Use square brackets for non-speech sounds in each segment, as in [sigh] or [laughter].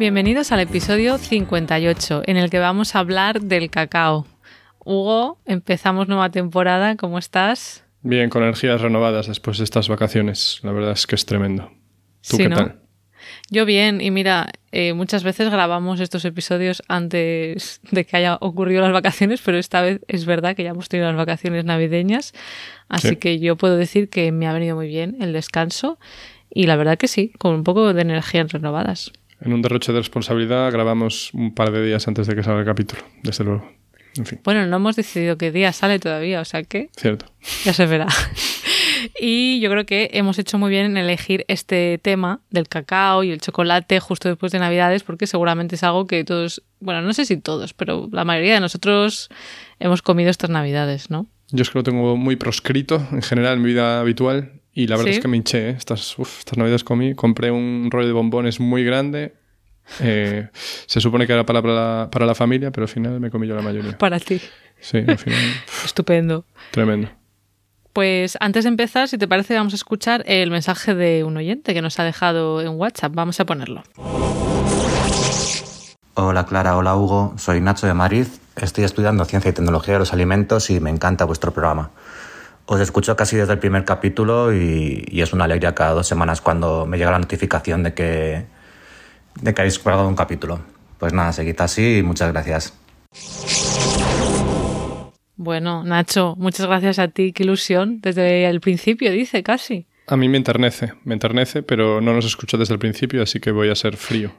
Bienvenidos al episodio 58, en el que vamos a hablar del cacao. Hugo, empezamos nueva temporada, ¿cómo estás? Bien, con energías renovadas después de estas vacaciones. La verdad es que es tremendo. ¿Tú qué tal? Yo bien, y mira, eh, muchas veces grabamos estos episodios antes de que haya ocurrido las vacaciones, pero esta vez es verdad que ya hemos tenido las vacaciones navideñas, así que yo puedo decir que me ha venido muy bien el descanso y la verdad que sí, con un poco de energías renovadas en un derroche de responsabilidad grabamos un par de días antes de que salga el capítulo, desde luego. En fin. Bueno, no hemos decidido qué día sale todavía, o sea que. Cierto. Ya se verá. [laughs] y yo creo que hemos hecho muy bien en elegir este tema del cacao y el chocolate justo después de Navidades, porque seguramente es algo que todos, bueno, no sé si todos, pero la mayoría de nosotros hemos comido estas Navidades, ¿no? Yo es que lo tengo muy proscrito en general en mi vida habitual y la verdad es que me hinché. ¿eh? Estas, estas navidades comí, compré un rollo de bombones muy grande. Eh, se supone que era para, para, la, familia, pero al final me comí yo la mayoría. Para ti. Sí, al final. [laughs] Estupendo. Tremendo. Pues antes de empezar, si te parece, vamos a escuchar el mensaje de un oyente que nos ha dejado en WhatsApp. Vamos a ponerlo. Hola Clara, hola Hugo, soy Nacho de Madrid. Estoy estudiando Ciencia y Tecnología de los Alimentos y me encanta vuestro programa. Os escucho casi desde el primer capítulo y, es una alegría cada dos semanas cuando me llega la notificación de que, de que habéis grabado un capítulo. Pues nada, seguid así y muchas gracias. Bueno, Nacho, muchas gracias a ti, qué ilusión. Desde el principio, dice casi. A mí me enternece, me enternece, pero no nos escucho desde el principio, así que voy a ser frío.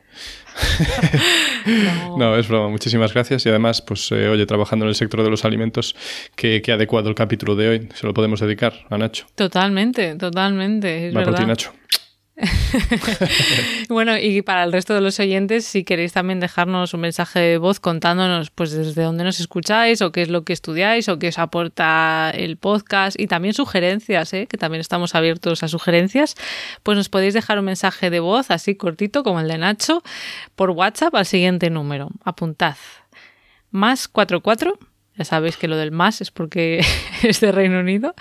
[laughs] no. es broma, muchísimas gracias. Y además, pues, eh, oye, trabajando en el sector de los alimentos, qué, adecuado el capítulo de hoy. Se lo podemos dedicar a Nacho. Totalmente, totalmente. Es Va por ti, Nacho. [laughs] bueno, y para el resto de los oyentes, si queréis también dejarnos un mensaje de voz contándonos pues desde dónde nos escucháis o qué es lo que estudiáis o qué os aporta el podcast y también sugerencias, ¿eh? que también estamos abiertos a sugerencias, pues nos podéis dejar un mensaje de voz así cortito como el de Nacho por WhatsApp al siguiente número. Apuntad. Más 44, ya sabéis que lo del más es porque [laughs] es de Reino Unido,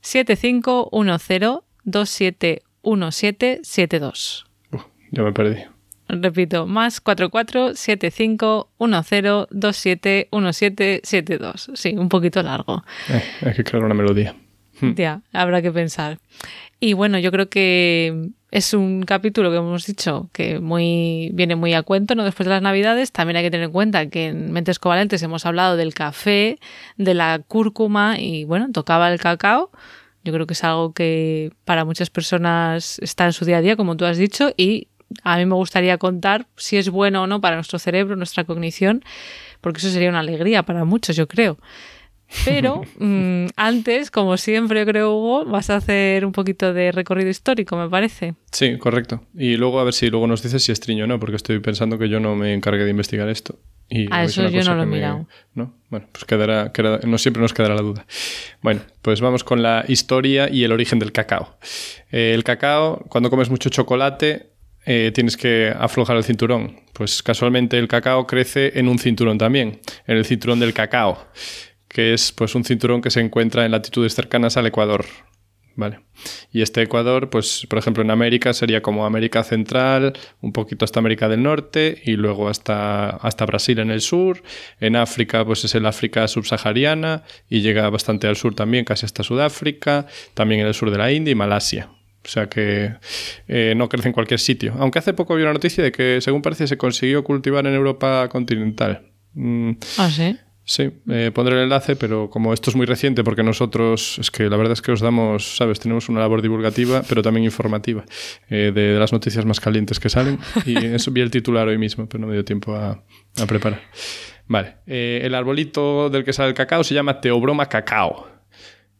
7510 27 1772. ya me perdí. Repito, más 447510271772. Sí, un poquito largo. Eh, hay que crear una melodía. Hmm. Ya, habrá que pensar. Y bueno, yo creo que es un capítulo que hemos dicho que muy viene muy a cuento, ¿no? Después de las Navidades, también hay que tener en cuenta que en Mentes Covalentes hemos hablado del café, de la cúrcuma y bueno, tocaba el cacao. Yo creo que es algo que para muchas personas está en su día a día, como tú has dicho, y a mí me gustaría contar si es bueno o no para nuestro cerebro, nuestra cognición, porque eso sería una alegría para muchos, yo creo. Pero [laughs] mm, antes, como siempre, creo, Hugo, vas a hacer un poquito de recorrido histórico, me parece. Sí, correcto. Y luego a ver si luego nos dices si es triño o no, porque estoy pensando que yo no me encargué de investigar esto. Y a eso yo no lo he mirado. ¿no? Bueno, pues quedará, no siempre nos quedará la duda. Bueno, pues vamos con la historia y el origen del cacao. Eh, el cacao, cuando comes mucho chocolate, eh, tienes que aflojar el cinturón. Pues casualmente el cacao crece en un cinturón también, en el cinturón del cacao, que es pues un cinturón que se encuentra en latitudes cercanas al Ecuador. Vale. Y este Ecuador, pues, por ejemplo, en América sería como América Central, un poquito hasta América del Norte y luego hasta, hasta Brasil en el sur. En África, pues es el África subsahariana y llega bastante al sur también, casi hasta Sudáfrica, también en el sur de la India y Malasia. O sea que eh, no crece en cualquier sitio. Aunque hace poco vi una noticia de que, según parece, se consiguió cultivar en Europa continental. Mm. ¿Ah, sí? Sí, eh, pondré el enlace, pero como esto es muy reciente, porque nosotros, es que la verdad es que os damos, ¿sabes? Tenemos una labor divulgativa, pero también informativa, eh, de, las noticias más calientes que salen. Y [laughs] eso vi el titular hoy mismo, pero no me dio tiempo a, preparar. Vale, eh, el arbolito del que sale el cacao se llama Teobroma cacao.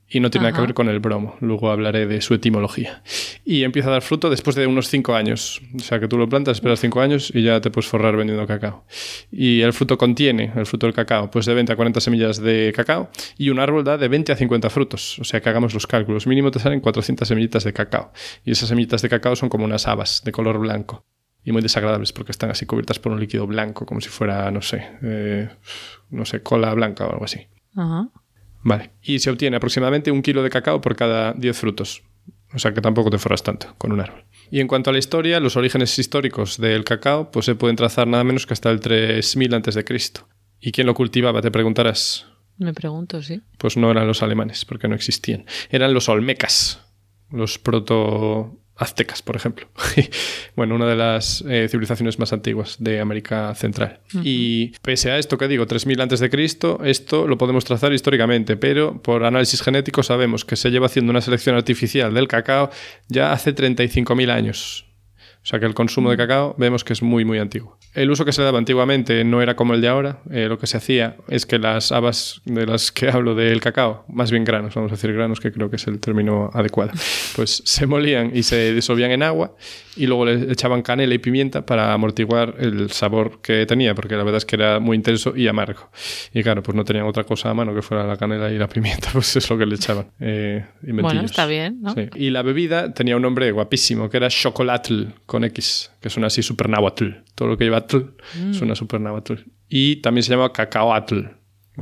Y no tiene nada que ver con el bromo. Luego hablaré de su etimología. Y empieza a dar fruto después de unos 5 años. O sea, que tú lo plantas, esperas 5 años y ya te puedes forrar vendiendo cacao. Y el fruto contiene, el fruto del cacao, pues de 20 a 40 semillas de cacao y un árbol da de 20 a 50 frutos. O sea, que hagamos los cálculos. Mínimo te salen 400 semillitas de cacao. Y esas semillitas de cacao son como unas habas de color blanco. Y muy desagradables porque están así cubiertas por un líquido blanco, como si fuera, no sé, eh, no sé, cola blanca o algo así. Ajá. Vale. Y se obtiene aproximadamente un kilo de cacao por cada 10 frutos. O sea que tampoco te forras tanto con un árbol. Y en cuanto a la historia, los orígenes históricos del cacao pues se pueden trazar nada menos que hasta el 3000 antes de Cristo. ¿Y quién lo cultivaba? Te preguntarás. Me pregunto, sí. Pues no eran los alemanes, porque no existían. Eran los olmecas, los proto aztecas, por ejemplo. [laughs] bueno, una de las eh, civilizaciones más antiguas de América Central. Y pese a esto que digo, 3000 antes de Cristo, esto lo podemos trazar históricamente, pero por análisis genético sabemos que se lleva haciendo una selección artificial del cacao ya hace 35.000 años. O sea que el consumo de cacao vemos que es muy, muy antiguo. El uso que se le daba antiguamente no era como el de ahora. Eh, lo que se hacía es que las habas de las que [laughs] hablo del cacao, más bien granos, vamos a decir granos, que creo que es el término adecuado, [laughs] pues se molían y se disolvían en agua y luego le echaban canela y pimienta para amortiguar el sabor que tenía, porque la verdad es que era muy intenso y amargo. Y claro, pues no tenían otra cosa a mano que fuera la canela y la [laughs] pimienta, pues es lo que le echaban. Eh, Bueno, está bien, ¿no? Sí. Y la bebida tenía un nombre guapísimo, que era chocolatl, con X, que suena así super náhuatl. Todo lo que lleva tl suena super náhuatl. Y también se llama cacaoatl.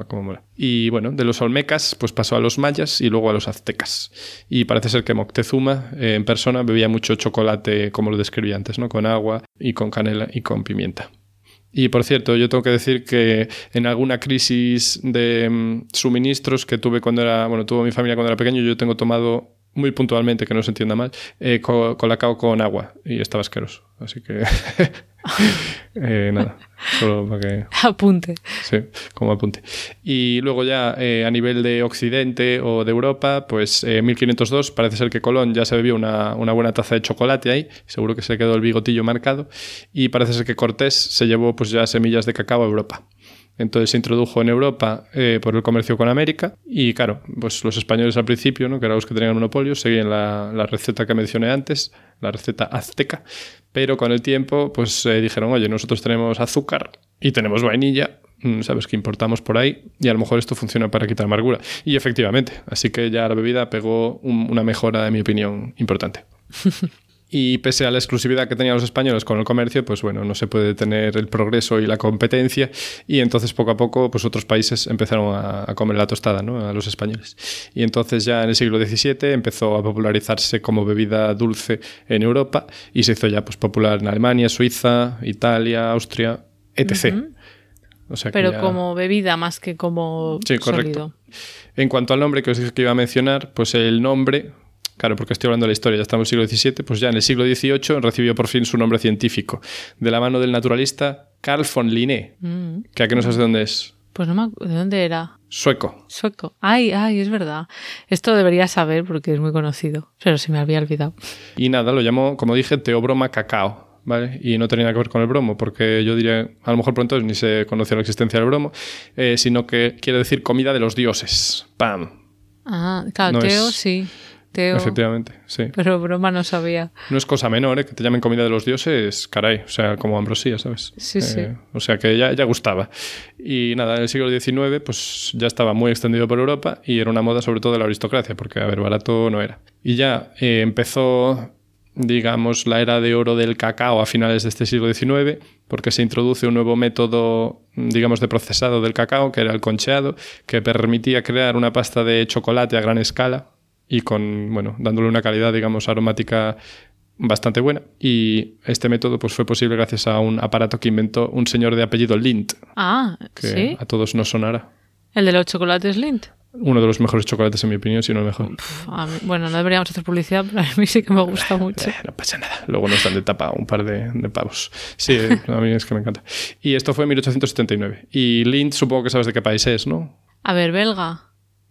Como. Y bueno, de los olmecas, pues pasó a los mayas y luego a los aztecas. Y parece ser que Moctezuma eh, en persona bebía mucho chocolate, como lo describí antes, ¿no? Con agua y con canela y con pimienta. Y por cierto, yo tengo que decir que en alguna crisis de mm, suministros que tuve cuando era, bueno, tuvo mi familia cuando era pequeño, yo tengo tomado muy puntualmente, que no se entienda mal, eh, co- colacao con agua y estaba asqueroso. Así que, [laughs] [laughs] eh, nada, solo para que Apunte. Sí, como apunte. Y luego ya eh, a nivel de Occidente o de Europa, pues eh, 1502 parece ser que Colón ya se bebió una, una buena taza de chocolate ahí, seguro que se le quedó el bigotillo marcado, y parece ser que Cortés se llevó pues ya semillas de cacao a Europa. Entonces se introdujo en Europa eh, por el comercio con América y claro, pues los españoles al principio, ¿no? que eran los que tenían monopolio, seguían la, receta que mencioné antes, la receta azteca, pero con el tiempo pues eh, dijeron, oye, nosotros tenemos azúcar y tenemos vainilla, mm, sabes que importamos por ahí y a lo mejor esto funciona para quitar amargura. Y efectivamente, así que ya la bebida pegó un- una mejora, en mi opinión, importante. [laughs] Y pese a la exclusividad que tenían los españoles con el comercio, pues bueno, no se puede detener el progreso y la competencia. Y entonces poco a poco, pues otros países empezaron a, a comer la tostada, ¿no? A los españoles. Y entonces ya en el siglo XVII empezó a popularizarse como bebida dulce en Europa y se hizo ya pues popular en Alemania, Suiza, Italia, Austria, etc. O sea que Pero ya- como bebida más que como Sí, correcto. sólido. En cuanto al nombre que os dije que iba a mencionar, pues el nombre, claro, porque estoy hablando de la historia, ya estamos en el siglo XVII, pues ya en el siglo XVIII recibió por fin su nombre científico, de la mano del naturalista Carl von Linné, Mm. que a que no sabes de dónde es, Pues no me acu- ¿De dónde era? sueco. Sueco. Ay, ay, es verdad. Esto debería saber porque es muy conocido, pero se me había olvidado. Y nada, lo llamó, como dije, teobroma cacao. ¿Vale? Y no tenía nada que ver con el bromo, porque yo diría, a lo mejor pronto ni se conocía la existencia del bromo, eh, sino que quiere decir comida de los dioses. ¡Pam! Ah, claro, No Teo es- sí. Teo. Efectivamente, sí. Pero broma no sabía. No es cosa menor, ¿eh? Que te llamen comida de los dioses, caray. O sea, como ambrosía, ¿sabes? Sí, sí. Eh, o sea, que ya, ya gustaba. Y nada, en el siglo XIX, pues ya estaba muy extendido por Europa y era una moda sobre todo de la aristocracia, porque, a ver, barato no era. Y ya eh, empezó, digamos, la era de oro del cacao a finales de este siglo XIX, porque se introduce un nuevo método, digamos, de procesado del cacao, que era el concheado, que permitía crear una pasta de chocolate a gran escala y con, bueno, dándole una calidad, digamos, aromática bastante buena. Y este método pues, fue posible gracias a un aparato que inventó un señor de apellido Lindt, Ah, que sí. a todos nos sonará. El de los chocolates Lindt. Uno de los mejores chocolates, en mi opinión, si no el mejor. Mí- bueno, no deberíamos hacer publicidad, pero a mí sí que me gusta [laughs] mucho. Eh, no pasa nada. Luego nos dan de tapa un par de, de pavos. Sí, eh, [laughs] a mí es que me encanta. Y esto fue en 1879. Y Lindt, supongo que sabes de qué país es, ¿no? A ver, belga.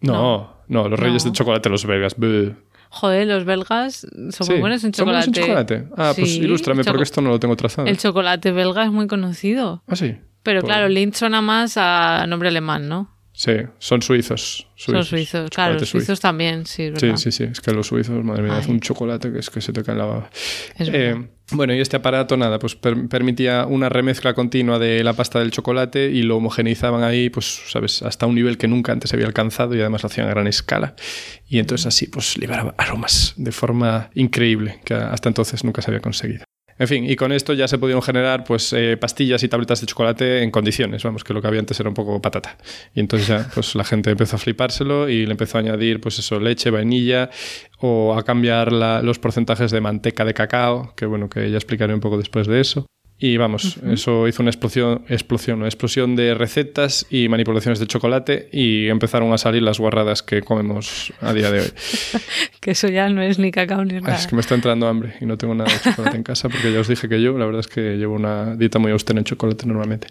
No, no, los reyes No. de chocolate, los belgas. Buh. Joder, los belgas son Sí, muy buenos en ¿son buenos chocolate. en chocolate? Ah, pues ilústrame, porque esto no lo tengo trazado. El chocolate belga es muy conocido. Ah, sí. Pero Pues- claro, Lindt suena más a nombre alemán, ¿no? Sí, son suizos. Son suizos, claro, chocolate los suizos suizo. también, sí, es Sí, verdad. sí, sí. Es que los suizos, madre mía, Ay. es un chocolate que es que se te cae en la baba. Es Eh, verdad. Bueno, y este aparato, nada, pues per- permitía una remezcla continua de la pasta del chocolate y lo homogeneizaban ahí, pues, sabes, hasta un nivel que nunca antes había alcanzado y además lo hacían a gran escala. Y entonces así, pues, liberaba aromas de forma increíble, que hasta entonces nunca se había conseguido. En fin, y con esto ya se pudieron generar pues eh, pastillas y tabletas de chocolate en condiciones, vamos, que lo que había antes era un poco patata. Y entonces ya pues la gente empezó a flipárselo y le empezó a añadir pues eso, leche, vainilla o a cambiar la- los porcentajes de manteca de cacao, que bueno, que ya explicaré un poco después de eso. Y vamos, eso hizo una explosión, explosión, una explosión de recetas y manipulaciones de chocolate y empezaron a salir las guarradas que comemos a día de hoy. [laughs] Que eso ya no es ni cacao ni nada. Es que me está entrando hambre y no tengo nada de chocolate en casa porque ya os dije que yo, la verdad es que llevo una dieta muy austera en chocolate normalmente.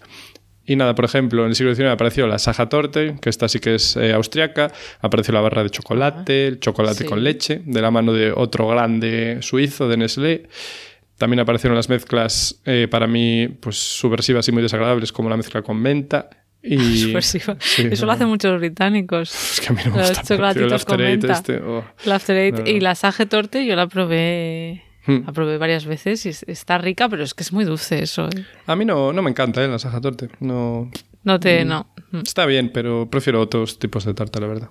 Y nada, por ejemplo, en el siglo XIX apareció la Saja Torte, que esta sí que es eh, austriaca, apareció la barra de chocolate, el chocolate Sí. con leche, de la mano de otro grande suizo de Nestlé. También aparecieron las mezclas eh, para mí pues subversivas y muy desagradables como la mezcla con menta. Y, [laughs] Subversiva. Sí, Eso lo hacen muchos británicos. Es que a mí no me Los gusta. tío, el chocolatitos con After Eight menta. este, oh. After Eight No, y la Sage Torte yo la probé, Hmm. la probé varias veces y es- está rica, pero es que es muy dulce eso. ¿eh? A mí no, no me encanta ¿eh? la Saja Torte. No, No te, no. Mm. Está bien, pero prefiero otros tipos de tarta, la verdad.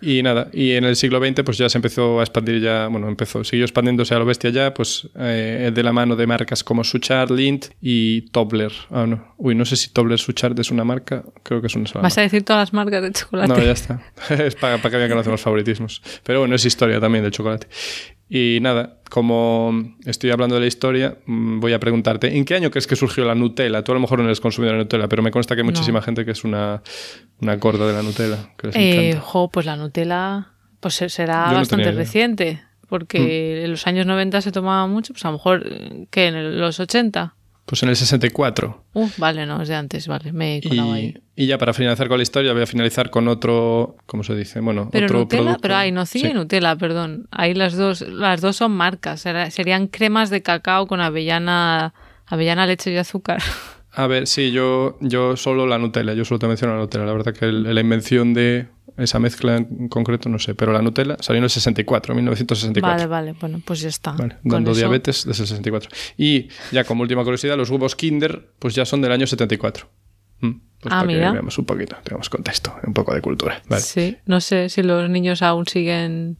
y nada, y en el siglo XX pues ya se empezó a expandir ya, bueno, empezó, siguió expandiéndose a lo bestia ya, pues eh, de la mano de marcas como Suchard, Lindt y Tobler. Ah, no. Uy, no sé si Tobler Suchard es una marca, creo que es una sola ¿Vas a decir todas las marcas de chocolate? No, ya está. [laughs] es para, para que vean que no hacemos favoritismos. Pero bueno, es historia también del chocolate. Y nada, como estoy hablando de la historia, mm, voy a preguntarte, ¿en qué año crees que surgió la Nutella? Tú a lo mejor no eres consumidor de Nutella, pero me consta que hay muchísima gente que es una, una gorda de la Nutella. Que les Eh, jo, pues la Nutella pues se- será Yo bastante reciente, porque en los años 90 se tomaba mucho, pues a lo mejor que en los 80. Pues en el 64. Uh, vale, no, es de antes, vale, me he colado ahí. Y, y ya para finalizar con la historia, voy a finalizar con otro, ¿cómo se dice? Bueno, Pero otro Nutella, producto. pero ahí no sigue Sí. Nutella, perdón. Ahí las dos, las dos son marcas, serían cremas de cacao con avellana, avellana, leche y azúcar. [laughs] A ver, sí, yo, yo solo la Nutella, yo solo te menciono la Nutella. La verdad que el- la invención de esa mezcla en concreto no sé, pero la Nutella salió en el 64, 1964. Vale, vale, bueno, pues ya está. Vale, dando eso- diabetes desde el 64. Y ya como última curiosidad, los huevos Kinder pues ya son del año 74. Mm, Pues Ah, para mira. que veamos un poquito, tengamos contexto, un poco de cultura. Vale. Sí, no sé si los niños aún siguen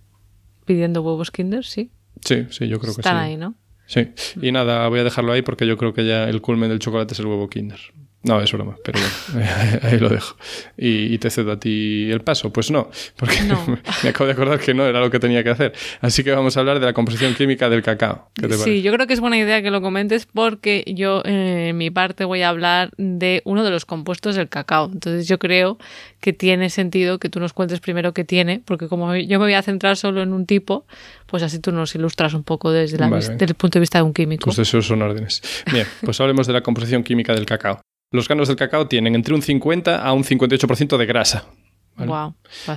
pidiendo huevos Kinder, sí. Sí, sí, yo creo que Están sí. ahí, ¿no? Sí, y nada, voy a dejarlo ahí porque yo creo que ya el culmen del chocolate es el huevo Kinder. No, es broma, pero bueno, [laughs] ahí lo dejo. Y, y te cedo a ti el paso. Pues no, porque No. [laughs] me acabo de acordar que no era lo que tenía que hacer. Así que vamos a hablar de la composición química del cacao. ¿Qué te Sí, parece? yo creo que es buena idea que lo comentes porque yo eh, en mi parte voy a hablar de uno de los compuestos del cacao. Entonces yo creo que tiene sentido que tú nos cuentes primero qué tiene, porque como yo me voy a centrar solo en un tipo, pues así tú nos ilustras un poco desde, la Vale, desde el punto de vista de un químico. Tus deseos son órdenes. Bien, pues hablemos de la composición química del cacao. Los granos del cacao tienen entre un 50 a un 58% de grasa. ¿vale? Wow,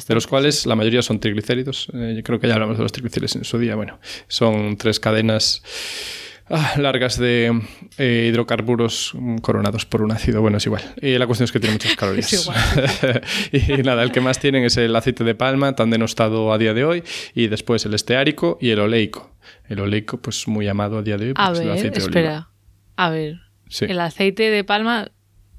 de los cuales la mayoría son triglicéridos. Eh, yo creo que ya hablamos de los triglicéridos en su día. Bueno, son tres cadenas ah, largas de eh, hidrocarburos mm, coronados por un ácido. Bueno, es igual. Y la cuestión es que tiene muchas [laughs] calorías. [laughs] y nada, el que más tienen es el aceite de palma, tan denostado a día de hoy, y después el esteárico y el oleico. El oleico, pues muy amado a día de hoy, A es el ver, aceite de oliva. espera. A ver, Sí. el aceite de palma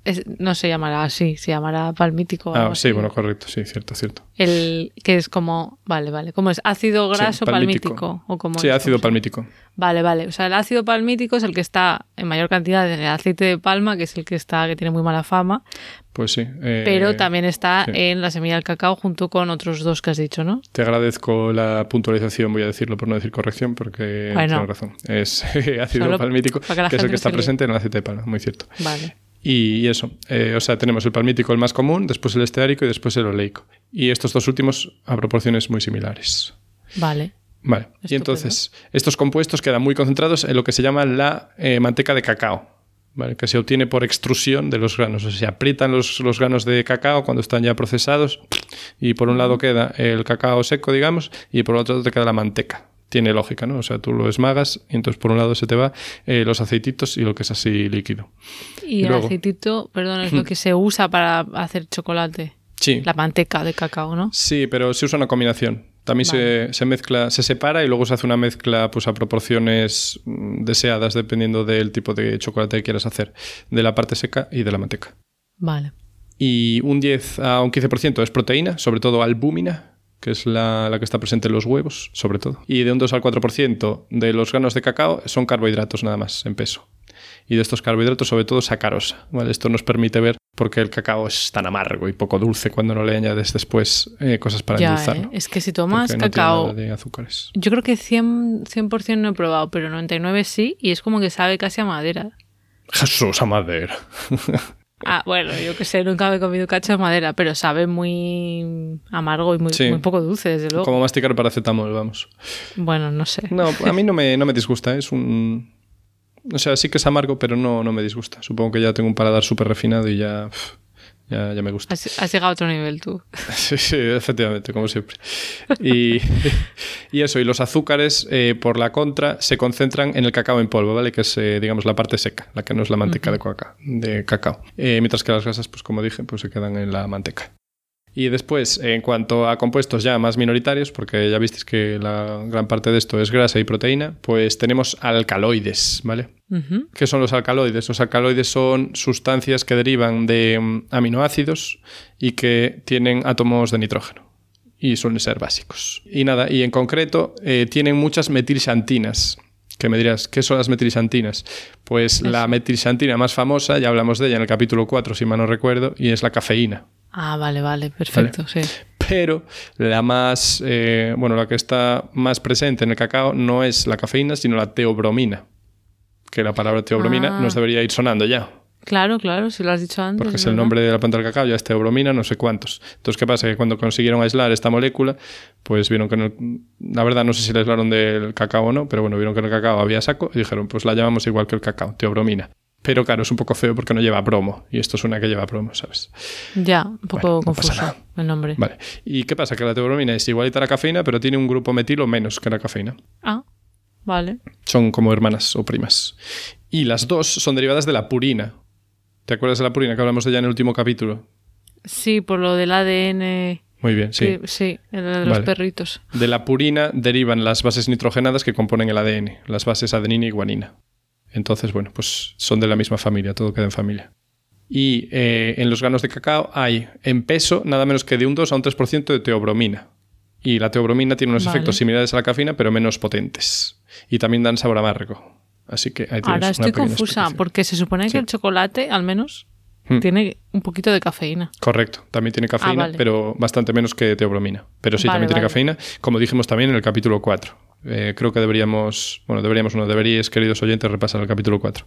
es- no se llamará así, se llamará palmítico. Ah, sí, así. bueno, correcto, sí, cierto, cierto. El que es como, vale, vale, ¿cómo es? ¿Ácido Sí, graso palmítico? ¿O cómo Sí, es? ácido ¿Cómo se- palmítico. Vale, vale. O sea, el ácido palmítico es el que está en mayor cantidad en el aceite de palma, que es el que está, que tiene muy mala fama, Pues sí. eh, pero también está sí. en la semilla del cacao junto con otros dos que has dicho, ¿no? Te agradezco la puntualización, voy a decirlo por no decir corrección, porque Bueno. tienes razón. Es [laughs] ácido Solo palmítico, que es el que está presente en el aceite de palma, muy cierto. Vale. Y, eso, eh, o sea, tenemos el palmítico el más común, después el esteárico y después el oleico. Y estos dos últimos a proporciones muy similares. Vale. Vale, y entonces estos compuestos quedan muy concentrados en lo que se llama la eh, manteca de cacao, ¿vale? que se obtiene por extrusión de los granos. O sea, se aprietan los, los granos de cacao cuando están ya procesados y por un lado queda el cacao seco, digamos, y por otro lado te queda la manteca. Tiene lógica, ¿no? O sea, tú lo esmagas y entonces por un lado se te va eh, los aceititos y lo que es así líquido. Y, Y el luego- aceitito, perdón, es lo que se usa para hacer chocolate. Sí. La manteca de cacao, ¿no? Sí, pero se usa una combinación. También se, se mezcla, se separa y luego se hace una mezcla pues, a proporciones mm, deseadas dependiendo del tipo de chocolate que quieras hacer, de la parte seca y de la manteca. Vale. Y un 10 a un 15% es proteína, sobre todo albúmina, que es la, la que está presente en los huevos, sobre todo. Y de un 2 al 4% de los granos de cacao son carbohidratos nada más, en peso. Y de estos carbohidratos, sobre todo sacarosa. ¿vale? Esto nos permite ver por qué el cacao es tan amargo y poco dulce cuando no le añades después eh, cosas para Ya, endulzarlo. ¿eh? Es que si tomas no cacao, de azúcares. yo creo que 100%, 100 no he probado, pero 99 sí, y es como que sabe casi a madera. Jesús a madera. [laughs] Ah, bueno, yo que sé, nunca me he comido cacho de madera, pero sabe muy amargo y muy, Sí. muy poco dulce, desde luego. Como masticar paracetamol, vamos. Bueno, no sé. No, a mí no me, no me [laughs] disgusta. Es un. O sea, sí que es amargo, pero no, no me disgusta. Supongo que ya tengo un paladar súper refinado y ya, ya, ya me gusta. Has, has llegado a otro nivel tú. [laughs] Sí, sí, efectivamente, como siempre. Y, y eso, y los azúcares, eh, por la contra, se concentran en el cacao en polvo, ¿vale? Que es, eh, digamos, la parte seca, la que no es la manteca de, coca- de cacao. Eh, mientras que las grasas, pues como dije, pues se quedan en la manteca. Y después, en cuanto a compuestos ya más minoritarios, porque ya visteis que la gran parte de esto es grasa y proteína, pues tenemos alcaloides, ¿vale? ¿Qué son los alcaloides? Los alcaloides son sustancias que derivan de mm, aminoácidos y que tienen átomos de nitrógeno. Y suelen ser básicos. Y nada, y en concreto eh, tienen muchas metilxantinas. Que me dirás, ¿qué son las metilxantinas? Pues la metilxantina más famosa, ya hablamos de ella en el capítulo 4, si mal no recuerdo, y es la cafeína. Ah, vale, vale, perfecto, sí. Pero la más, eh, bueno, la que está más presente en el cacao no es la cafeína, sino la teobromina. Que la palabra teobromina Ah. nos debería ir sonando ya. Claro, claro, si lo has dicho antes. Porque es el nombre de la planta del cacao, ya es teobromina, no sé cuántos. Entonces, ¿qué pasa? Que cuando consiguieron aislar esta molécula, pues vieron que en el- la verdad no sé si la aislaron del cacao o no, pero bueno, vieron que en el cacao había saco y dijeron, pues la llamamos igual que el cacao, teobromina. Pero claro, es un poco feo porque no lleva bromo. Y esto es una que lleva bromo, ¿sabes? Ya, un poco Bueno, confuso el nombre. Vale. ¿Y qué pasa? Que la teobromina es igualita a la cafeína, pero tiene un grupo metilo menos que la cafeína. Ah, vale. Son como hermanas o primas. Y las dos son derivadas de la purina. ¿Te acuerdas de la purina que hablamos de ella en el último capítulo? Sí, por lo del ADN. Muy bien, sí. Sí, sí, el de los Vale. perritos. De la purina derivan las bases nitrogenadas que componen el ADN, las bases adenina y guanina. Entonces, bueno, pues son de la misma familia, todo queda en familia. Y eh, en los granos de cacao hay en peso nada menos que de un 2 a un 3% de teobromina. Y la teobromina tiene unos Vale. efectos similares a la cafeína, pero menos potentes. Y también dan sabor amargo. Así que ahí Ahora estoy confusa, porque se supone Sí. que el chocolate, al menos, Hmm. tiene un poquito de cafeína. Correcto, también tiene cafeína, Ah, vale. pero bastante menos que teobromina. Pero sí, Vale, también tiene cafeína, como dijimos también en el capítulo 4. Eh, creo que deberíamos, bueno, deberíamos, no, deberíais, queridos oyentes, repasar el capítulo 4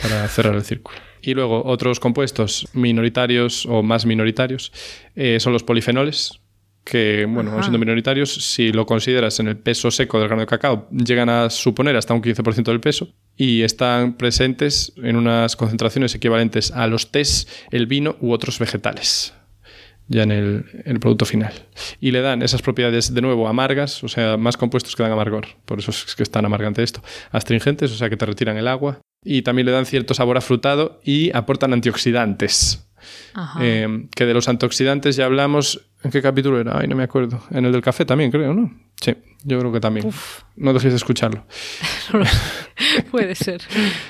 para cerrar el círculo. Y luego otros compuestos minoritarios o más minoritarios eh, son los polifenoles, que, bueno, Ajá. siendo minoritarios, si lo consideras en el peso seco del grano de cacao, llegan a suponer hasta un 15% del peso y están presentes en unas concentraciones equivalentes a los tés, el vino u otros vegetales ya en el, en el producto final. Y le dan esas propiedades de nuevo amargas, o sea, más compuestos que dan amargor. Por eso es que es tan amargante esto. Astringentes, o sea, que te retiran el agua. Y también le dan cierto sabor afrutado y aportan antioxidantes. Eh, que de los antioxidantes ya hablamos. ¿En qué capítulo era? Ay, no me acuerdo. En el del café también, creo, ¿no? Sí, yo creo que también. No dejéis de escucharlo. [laughs] Puede ser.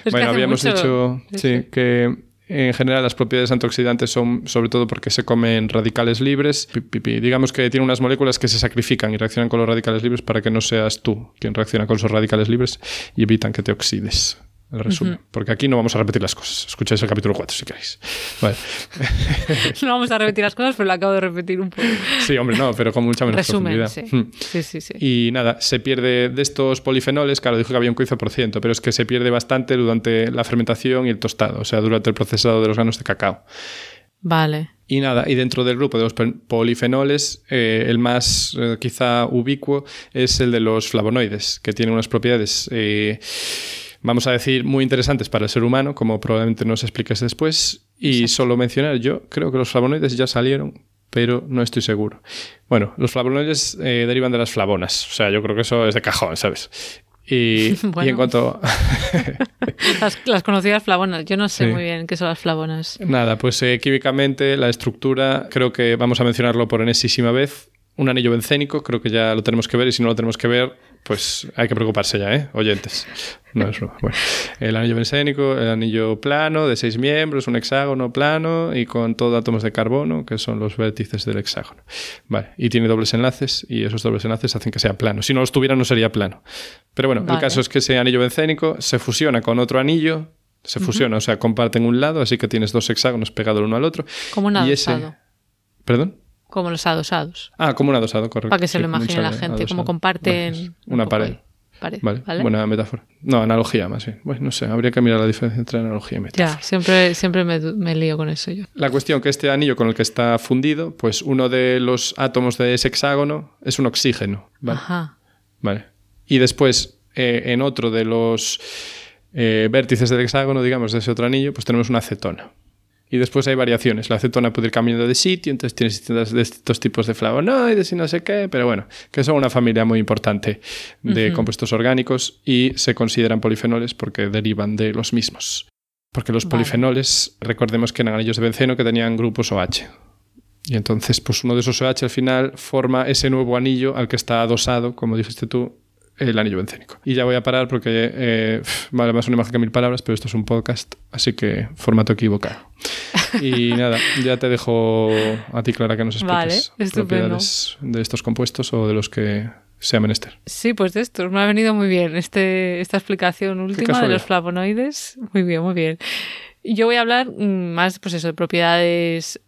Es bueno, habíamos mucho- dicho sí. que en general las propiedades antioxidantes son sobre todo porque se comen radicales libres. Pi, pi, pi. Digamos que tiene unas moléculas que se sacrifican y reaccionan con los radicales libres para que no seas tú quien reacciona con esos radicales libres y evitan que te oxides. El resumen. Porque aquí no vamos a repetir las cosas. Escucháis el capítulo 4 si queréis. Vale. [laughs] No vamos a repetir las cosas, pero lo acabo de repetir un poco. Sí, hombre, no, pero con mucha menos Resumen, profundidad. sí. Sí, sí, sí. Y nada, se pierde de estos polifenoles, claro, dijo que había un 15%, pero es que se pierde bastante durante la fermentación y el tostado, o sea, durante el procesado de los granos de cacao. Vale. Y nada, y dentro del grupo de los polifenoles, eh, el más eh, quizá ubicuo es el de los flavonoides, que tienen unas propiedades, eh, vamos a decir, muy interesantes para el ser humano, como probablemente nos expliques después. Y solo mencionar, yo creo que los flavonoides ya salieron, pero no estoy seguro. Bueno, los flavonoides eh, derivan de las flavonas, o sea, yo creo que eso es de cajón, ¿sabes? Y, Bueno. [laughs] y en cuanto... [laughs] [laughs] Las, las conocidas flavonas. Yo no sé Sí. muy bien qué son las flavonas. Nada, pues eh, químicamente la estructura, creo que vamos a mencionarlo por enésima vez. Un anillo bencénico, creo que ya lo tenemos que ver y si no lo tenemos que ver, pues hay que preocuparse ya, ¿eh? Oyentes. No es broma. Bueno, el anillo bencénico, el anillo plano de seis miembros, un hexágono plano y con todo átomos de carbono, que son los vértices del hexágono. Vale, y tiene dobles enlaces y esos dobles enlaces hacen que sea plano. Si no los tuviera no sería plano. Pero bueno, el caso es que ese anillo bencénico se fusiona con otro anillo, se fusiona, o sea, comparten un lado, así que tienes dos hexágonos pegados el uno al otro. Como un Y ese- adosado. ¿Perdón? Como los adosados. Ah, como un adosado, correcto. Para que se Sí, lo imagine la gente, adosado. como comparten Vale, un una pared. Pared, Vale, ¿vale? buena metáfora. No, analogía más bien. Bueno, no sé, habría que mirar la diferencia entre analogía y metáfora. Ya, siempre, siempre me, me lío con eso yo. La cuestión que este anillo con el que está fundido, pues uno de los átomos de ese hexágono es un oxígeno. Vale. Ajá. Vale. Y después, eh, en otro de los eh, vértices del hexágono, digamos, de ese otro anillo, pues tenemos una acetona. Y después hay variaciones. La acetona puede ir cambiando de sitio, entonces tienes distintos, distintos tipos de flavonoides y no sé qué, pero bueno, que son una familia muy importante de compuestos orgánicos y se consideran polifenoles porque derivan de los mismos. Porque los Vale. polifenoles, recordemos que eran anillos de benceno que tenían grupos OH. Y entonces, pues uno de esos OH al final forma ese nuevo anillo al que está adosado, como dijiste tú, el anillo bencénico. Y ya voy a parar porque eh, vale más una imagen que mil palabras, pero esto es un podcast, así que formato equivocado. Y [laughs] nada, ya te dejo a ti, Clara, que nos Vale, expliques estupendo. propiedades de estos compuestos o de los que sea menester. Sí, pues de estos. Me ha venido muy bien este, esta explicación última de los flavonoides. Muy bien, muy bien. Yo voy a hablar mm, más pues eso, de propiedades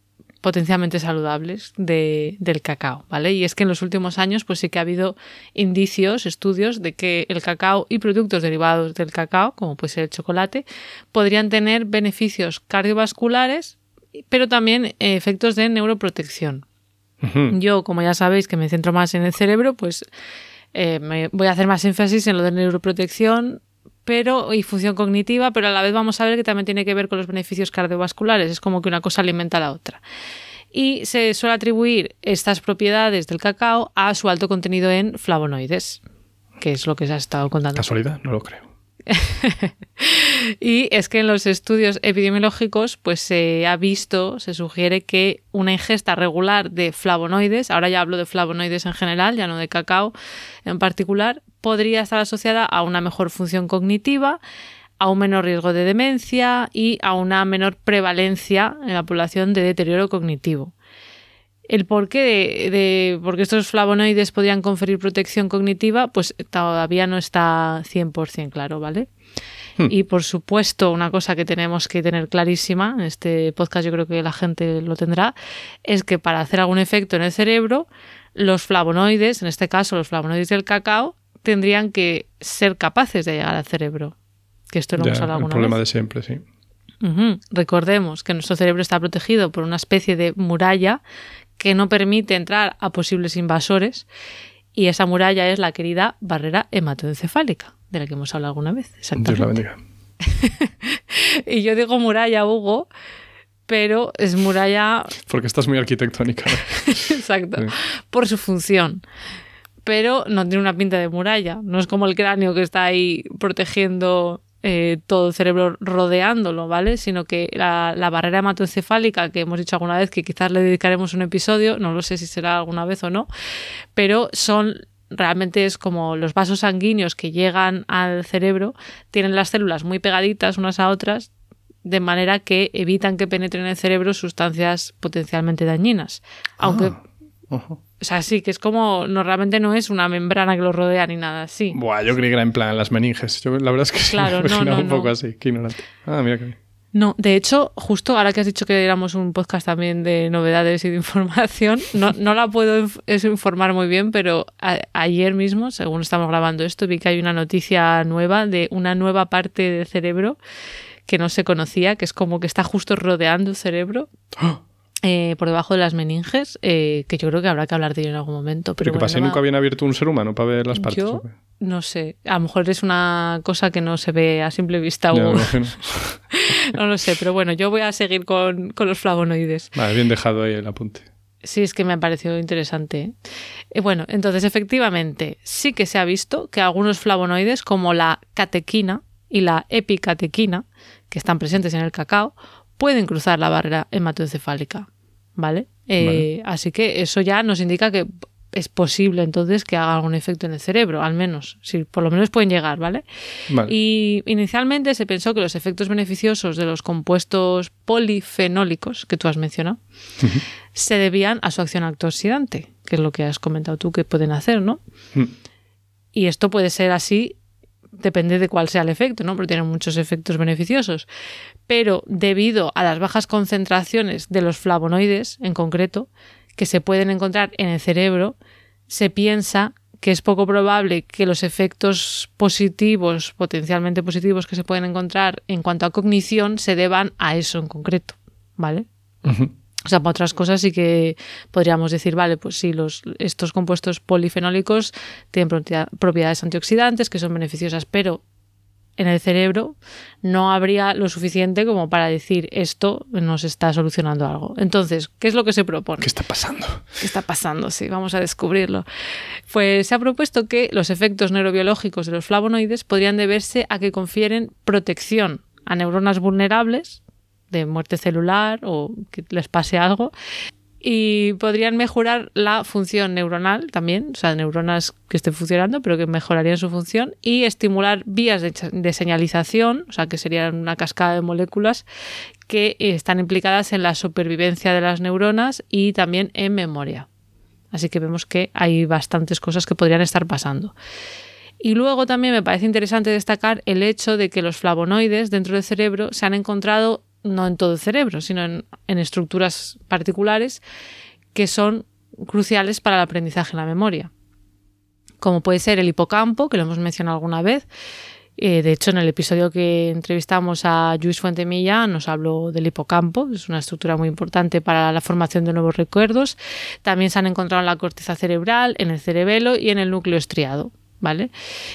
potencialmente saludables de- del cacao, ¿vale? Y es que en los últimos años pues sí que ha habido indicios, estudios de que el cacao y productos derivados del cacao, como puede ser el chocolate, podrían tener beneficios cardiovasculares, pero también eh, efectos de neuroprotección. Yo, como ya sabéis que me centro más en el cerebro, pues eh, me voy a hacer más énfasis en lo de neuroprotección pero y función cognitiva, pero a la vez vamos a ver que también tiene que ver con los beneficios cardiovasculares. Es como que una cosa alimenta a la otra. Y se suele atribuir estas propiedades del cacao a su alto contenido en flavonoides, que es lo que se ha estado contando. Casualidad, no lo creo. [laughs] Y es que en los estudios epidemiológicos pues se ha visto, se sugiere que una ingesta regular de flavonoides, ahora ya hablo de flavonoides en general, ya no de cacao en particular, podría estar asociada a una mejor función cognitiva, a un menor riesgo de demencia y a una menor prevalencia en la población de deterioro cognitivo. El porqué de, de por qué estos flavonoides podrían conferir protección cognitiva, pues todavía no está 100% claro, ¿vale? Y por supuesto, una cosa que tenemos que tener clarísima, en este podcast yo creo que la gente lo tendrá, es que para hacer algún efecto en el cerebro, los flavonoides, en este caso los flavonoides del cacao, tendrían que ser capaces de llegar al cerebro. Que esto lo Ya, hemos hablado el alguna problema vez. de siempre, sí. Recordemos que nuestro cerebro está protegido por una especie de muralla que no permite entrar a posibles invasores y esa muralla es la querida barrera hematoencefálica, de la que hemos hablado alguna vez. Dios la bendiga. [laughs] Y yo digo muralla, Hugo, pero es muralla, Porque estás muy arquitectónica. ¿no? [laughs] exacto, Sí. por su función. Pero no tiene una pinta de muralla. No es como el cráneo que está ahí protegiendo eh, todo el cerebro rodeándolo, ¿vale? Sino que la, barrera hematoencefálica, que hemos dicho alguna vez que quizás le dedicaremos un episodio, no lo sé si será alguna vez o no, pero son realmente es como los vasos sanguíneos que llegan al cerebro, tienen las células muy pegaditas unas a otras, de manera que evitan que penetren en el cerebro sustancias potencialmente dañinas. Aunque, Ah. O sea, sí, que es como, no, realmente no es una membrana que lo rodea ni nada así. Buah, yo creí que era en plan las meninges. Yo, la verdad es que sí Claro, [laughs] me no, no, un poco no. así. Qué ignorante. Ah, mira que. No, de hecho, justo ahora que has dicho que éramos un podcast también de novedades y de [laughs] información, no, no la puedo inf- es informar muy bien, pero ayer mismo, según estamos grabando esto, vi que hay una noticia nueva de una nueva parte del cerebro que no se conocía, que es como que está justo rodeando el cerebro. ¡Ah! Eh, por debajo de las meninges, eh, que yo creo que habrá que hablar de ello en algún momento. Pero Pero ¿qué bueno, pasa? ¿Nunca habían abierto un ser humano para ver las partes? Yo no sé, a lo mejor es una cosa que no se ve a simple vista Ya, [laughs] no lo sé, pero bueno, yo voy a seguir con, con los flavonoides. Vale, bien dejado ahí el apunte. Sí, es que me ha parecido interesante. Eh, bueno, entonces efectivamente sí que se ha visto que algunos flavonoides como la catequina y la epicatequina, que están presentes en el cacao, pueden cruzar la barrera hematoencefálica. ¿Vale? Eh, así que eso ya nos indica que es posible entonces que haga algún efecto en el cerebro, al menos, si por lo menos pueden llegar, ¿vale? Y inicialmente se pensó que los efectos beneficiosos de los compuestos polifenólicos que tú has mencionado se debían a su acción antioxidante, que es lo que has comentado tú que pueden hacer, ¿no? Mm. Y esto puede ser así depende de cuál sea el efecto, ¿no? Porque tienen muchos efectos beneficiosos. Pero debido a las bajas concentraciones de los flavonoides, en concreto, que se pueden encontrar en el cerebro, se piensa que es poco probable que los efectos positivos, potencialmente positivos que se pueden encontrar en cuanto a cognición, se deban a eso en concreto, ¿vale? O sea, para otras cosas sí que podríamos decir, vale, pues sí, los, estos compuestos polifenólicos tienen propiedades antioxidantes que son beneficiosas, pero en el cerebro no habría lo suficiente como para decir esto nos está solucionando algo. Entonces, ¿qué es lo que se propone? ¿Qué está pasando? ¿Qué está pasando? Sí, vamos a descubrirlo. Pues se ha propuesto que los efectos neurobiológicos de los flavonoides podrían deberse a que confieren protección a neuronas vulnerables de muerte celular o que les pase algo y podrían mejorar la función neuronal también, o sea, neuronas que estén funcionando, pero que mejorarían su función, y estimular vías de, señalización, o sea, que serían una cascada de moléculas que están implicadas en la supervivencia de las neuronas y también en memoria. Así que vemos que hay bastantes cosas que podrían estar pasando. Y luego también me parece interesante destacar el hecho de que los flavonoides dentro del cerebro se han encontrado no en todo el cerebro, sino en, estructuras particulares que son cruciales para el aprendizaje en la memoria. Como puede ser el hipocampo, que lo hemos mencionado alguna vez. Eh, de hecho, en el episodio que entrevistamos a Luis Fuentemilla nos habló del hipocampo, es una estructura muy importante para la formación de nuevos recuerdos. También se han encontrado en la corteza cerebral, en el cerebelo y en el núcleo estriado. ¿vale?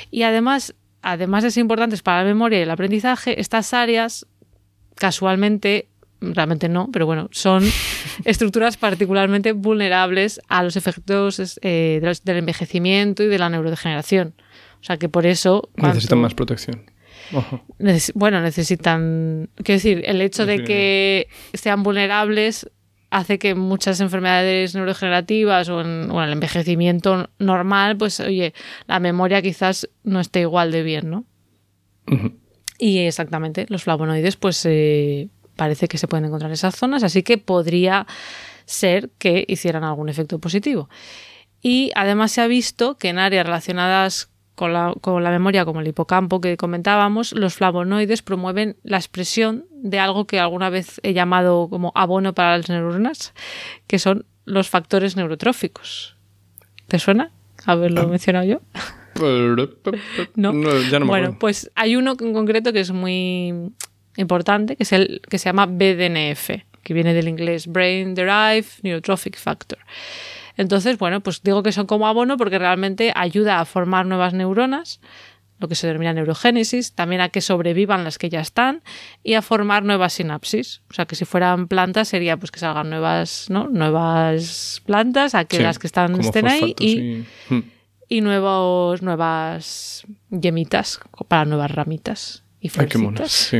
Y además, además de ser importantes para la memoria y el aprendizaje, estas áreas casualmente, realmente no, pero bueno, son [laughs] estructuras particularmente vulnerables a los efectos eh, del envejecimiento y de la neurodegeneración. O sea que por eso... Necesitan más protección. bueno, necesitan... Quiero decir, el hecho de que sean vulnerables hace que muchas enfermedades neurodegenerativas o en, el envejecimiento normal, pues oye, la memoria quizás no esté igual de bien, ¿no? Y exactamente, los flavonoides, pues eh, parece que se pueden encontrar en esas zonas, así que podría ser que hicieran algún efecto positivo. Y además se ha visto que en áreas relacionadas con la, con la, memoria, como el hipocampo que comentábamos, los flavonoides promueven la expresión de algo que alguna vez he llamado como abono para las neuronas, que son los factores neurotróficos. ¿Te suena haberlo ah. mencionado yo? [laughs] ¿No? bueno, pues hay uno en concreto que es muy importante, que es el que se llama BDNF, que viene del inglés Brain Derived Neurotrophic Factor. Entonces, bueno, pues digo que son como abono porque realmente ayuda a formar nuevas neuronas, lo que se denomina neurogénesis, también a que sobrevivan las que ya están y a formar nuevas sinapsis. O sea, que si fueran plantas sería pues que salgan nuevas, ¿no? nuevas plantas, a que las que están estén ahí y, hmm y nuevos, nuevas yemitas para nuevas ramitas y florecitas.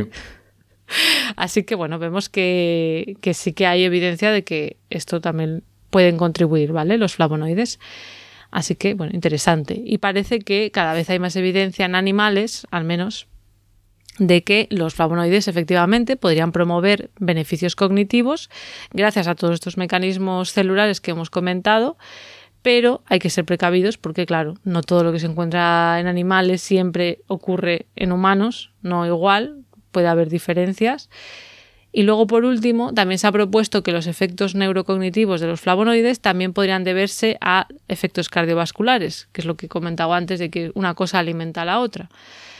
[laughs] Así que bueno, vemos que, que, sí que hay evidencia de que esto también pueden contribuir, ¿vale? Los flavonoides. Así que, bueno, interesante. Y parece que cada vez hay más evidencia en animales, al menos, de que los flavonoides efectivamente podrían promover beneficios cognitivos gracias a todos estos mecanismos celulares que hemos comentado pero hay que ser precavidos porque, claro, no todo lo que se encuentra en animales siempre ocurre en humanos, no igual, puede haber diferencias. Y luego, por último, también se ha propuesto que los efectos neurocognitivos de los flavonoides también podrían deberse a efectos cardiovasculares, que es lo que he comentado antes de que una cosa alimenta a la otra.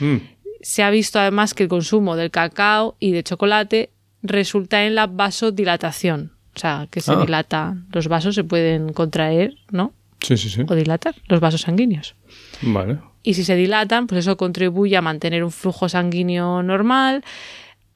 Mm. Se ha visto además que el consumo del cacao y de chocolate resulta en la vasodilatación, o sea, que se ah. dilata. Los vasos se pueden contraer, ¿no? Sí, sí, sí. O dilatar, los vasos sanguíneos. Vale. Y si se dilatan, pues eso contribuye a mantener un flujo sanguíneo normal,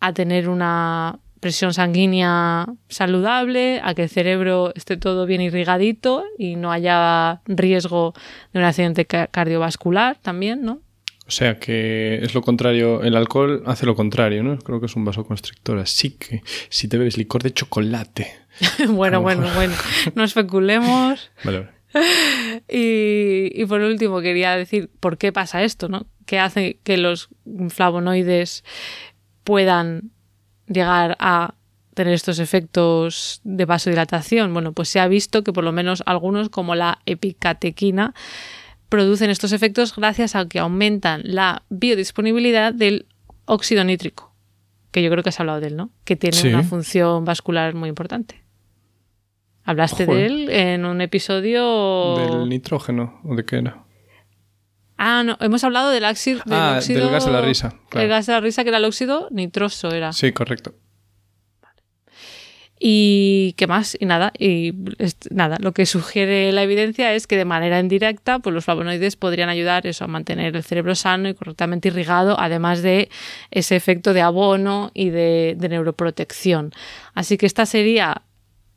a tener una presión sanguínea saludable, a que el cerebro esté todo bien irrigadito y no haya riesgo de un accidente cardiovascular también, ¿no? O sea que es lo contrario, el alcohol hace lo contrario, ¿no? Creo que es un vasoconstrictor. Así que si te bebes licor de chocolate. [laughs] bueno, bueno, bueno, no especulemos. [laughs] Vale. [laughs] Y, y, por último, quería decir por qué pasa esto, ¿no? ¿Qué hace que los flavonoides puedan llegar a tener estos efectos de vasodilatación? Bueno, pues se ha visto que por lo menos algunos, como la epicatequina, producen estos efectos gracias a que aumentan la biodisponibilidad del óxido nítrico, que yo creo que has hablado de él, ¿no? Que tiene una función vascular muy importante. Hablaste de él en un episodio... ¿Del nitrógeno o de qué era? Ah, no, hemos hablado del, óxido... ah, del gas de la risa. El gas de la risa que era el óxido nitroso, era. Sí, correcto. Y qué más, y nada, y nada, lo que sugiere la evidencia es que de manera indirecta, pues los flavonoides podrían ayudar eso, a mantener el cerebro sano y correctamente irrigado, además de ese efecto de abono y de, neuroprotección. Así que esta sería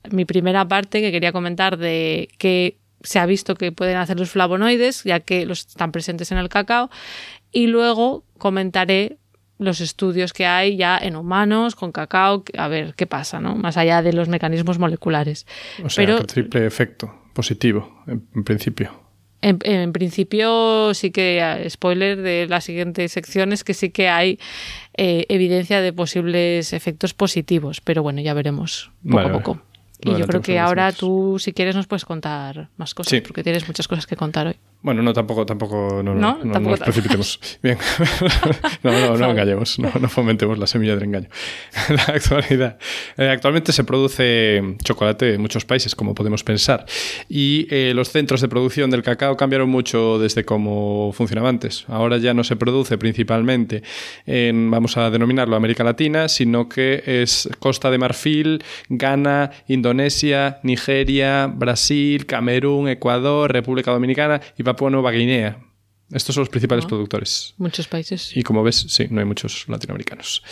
mi primera parte que quería comentar de qué se ha visto que pueden hacer los flavonoides, ya que los están presentes en el cacao. Y luego comentaré los estudios que hay ya en humanos con cacao, a ver qué pasa, ¿no? Más allá de los mecanismos moleculares. O sea, Pero, triple efecto positivo, en, principio. En, principio sí que, spoiler de la siguiente sección, es que sí que hay eh, evidencia de posibles efectos positivos, pero bueno, ya veremos poco a poco. Y yo creo que ahora tú, si quieres, nos puedes contar más cosas, porque tienes muchas cosas que contar hoy. Bueno, no, tampoco, tampoco, no, no, no, nos precipitemos. [laughs] Bien, [laughs] no, no, no engañemos, no, no, fomentemos la semilla del engaño. [laughs] la actualidad. Eh, actualmente se produce chocolate en muchos países, como podemos pensar, y eh, los centros de producción del cacao cambiaron mucho desde cómo funcionaba antes. Ahora ya no se produce principalmente en, vamos a denominarlo, América Latina, sino que es Costa de Marfil, Ghana, Indonesia, Nigeria, Brasil, Camerún, Ecuador, República Dominicana y Papua Nueva Guinea. Estos son los principales ah, productores. Muchos países. Y como ves, sí, no hay muchos latinoamericanos.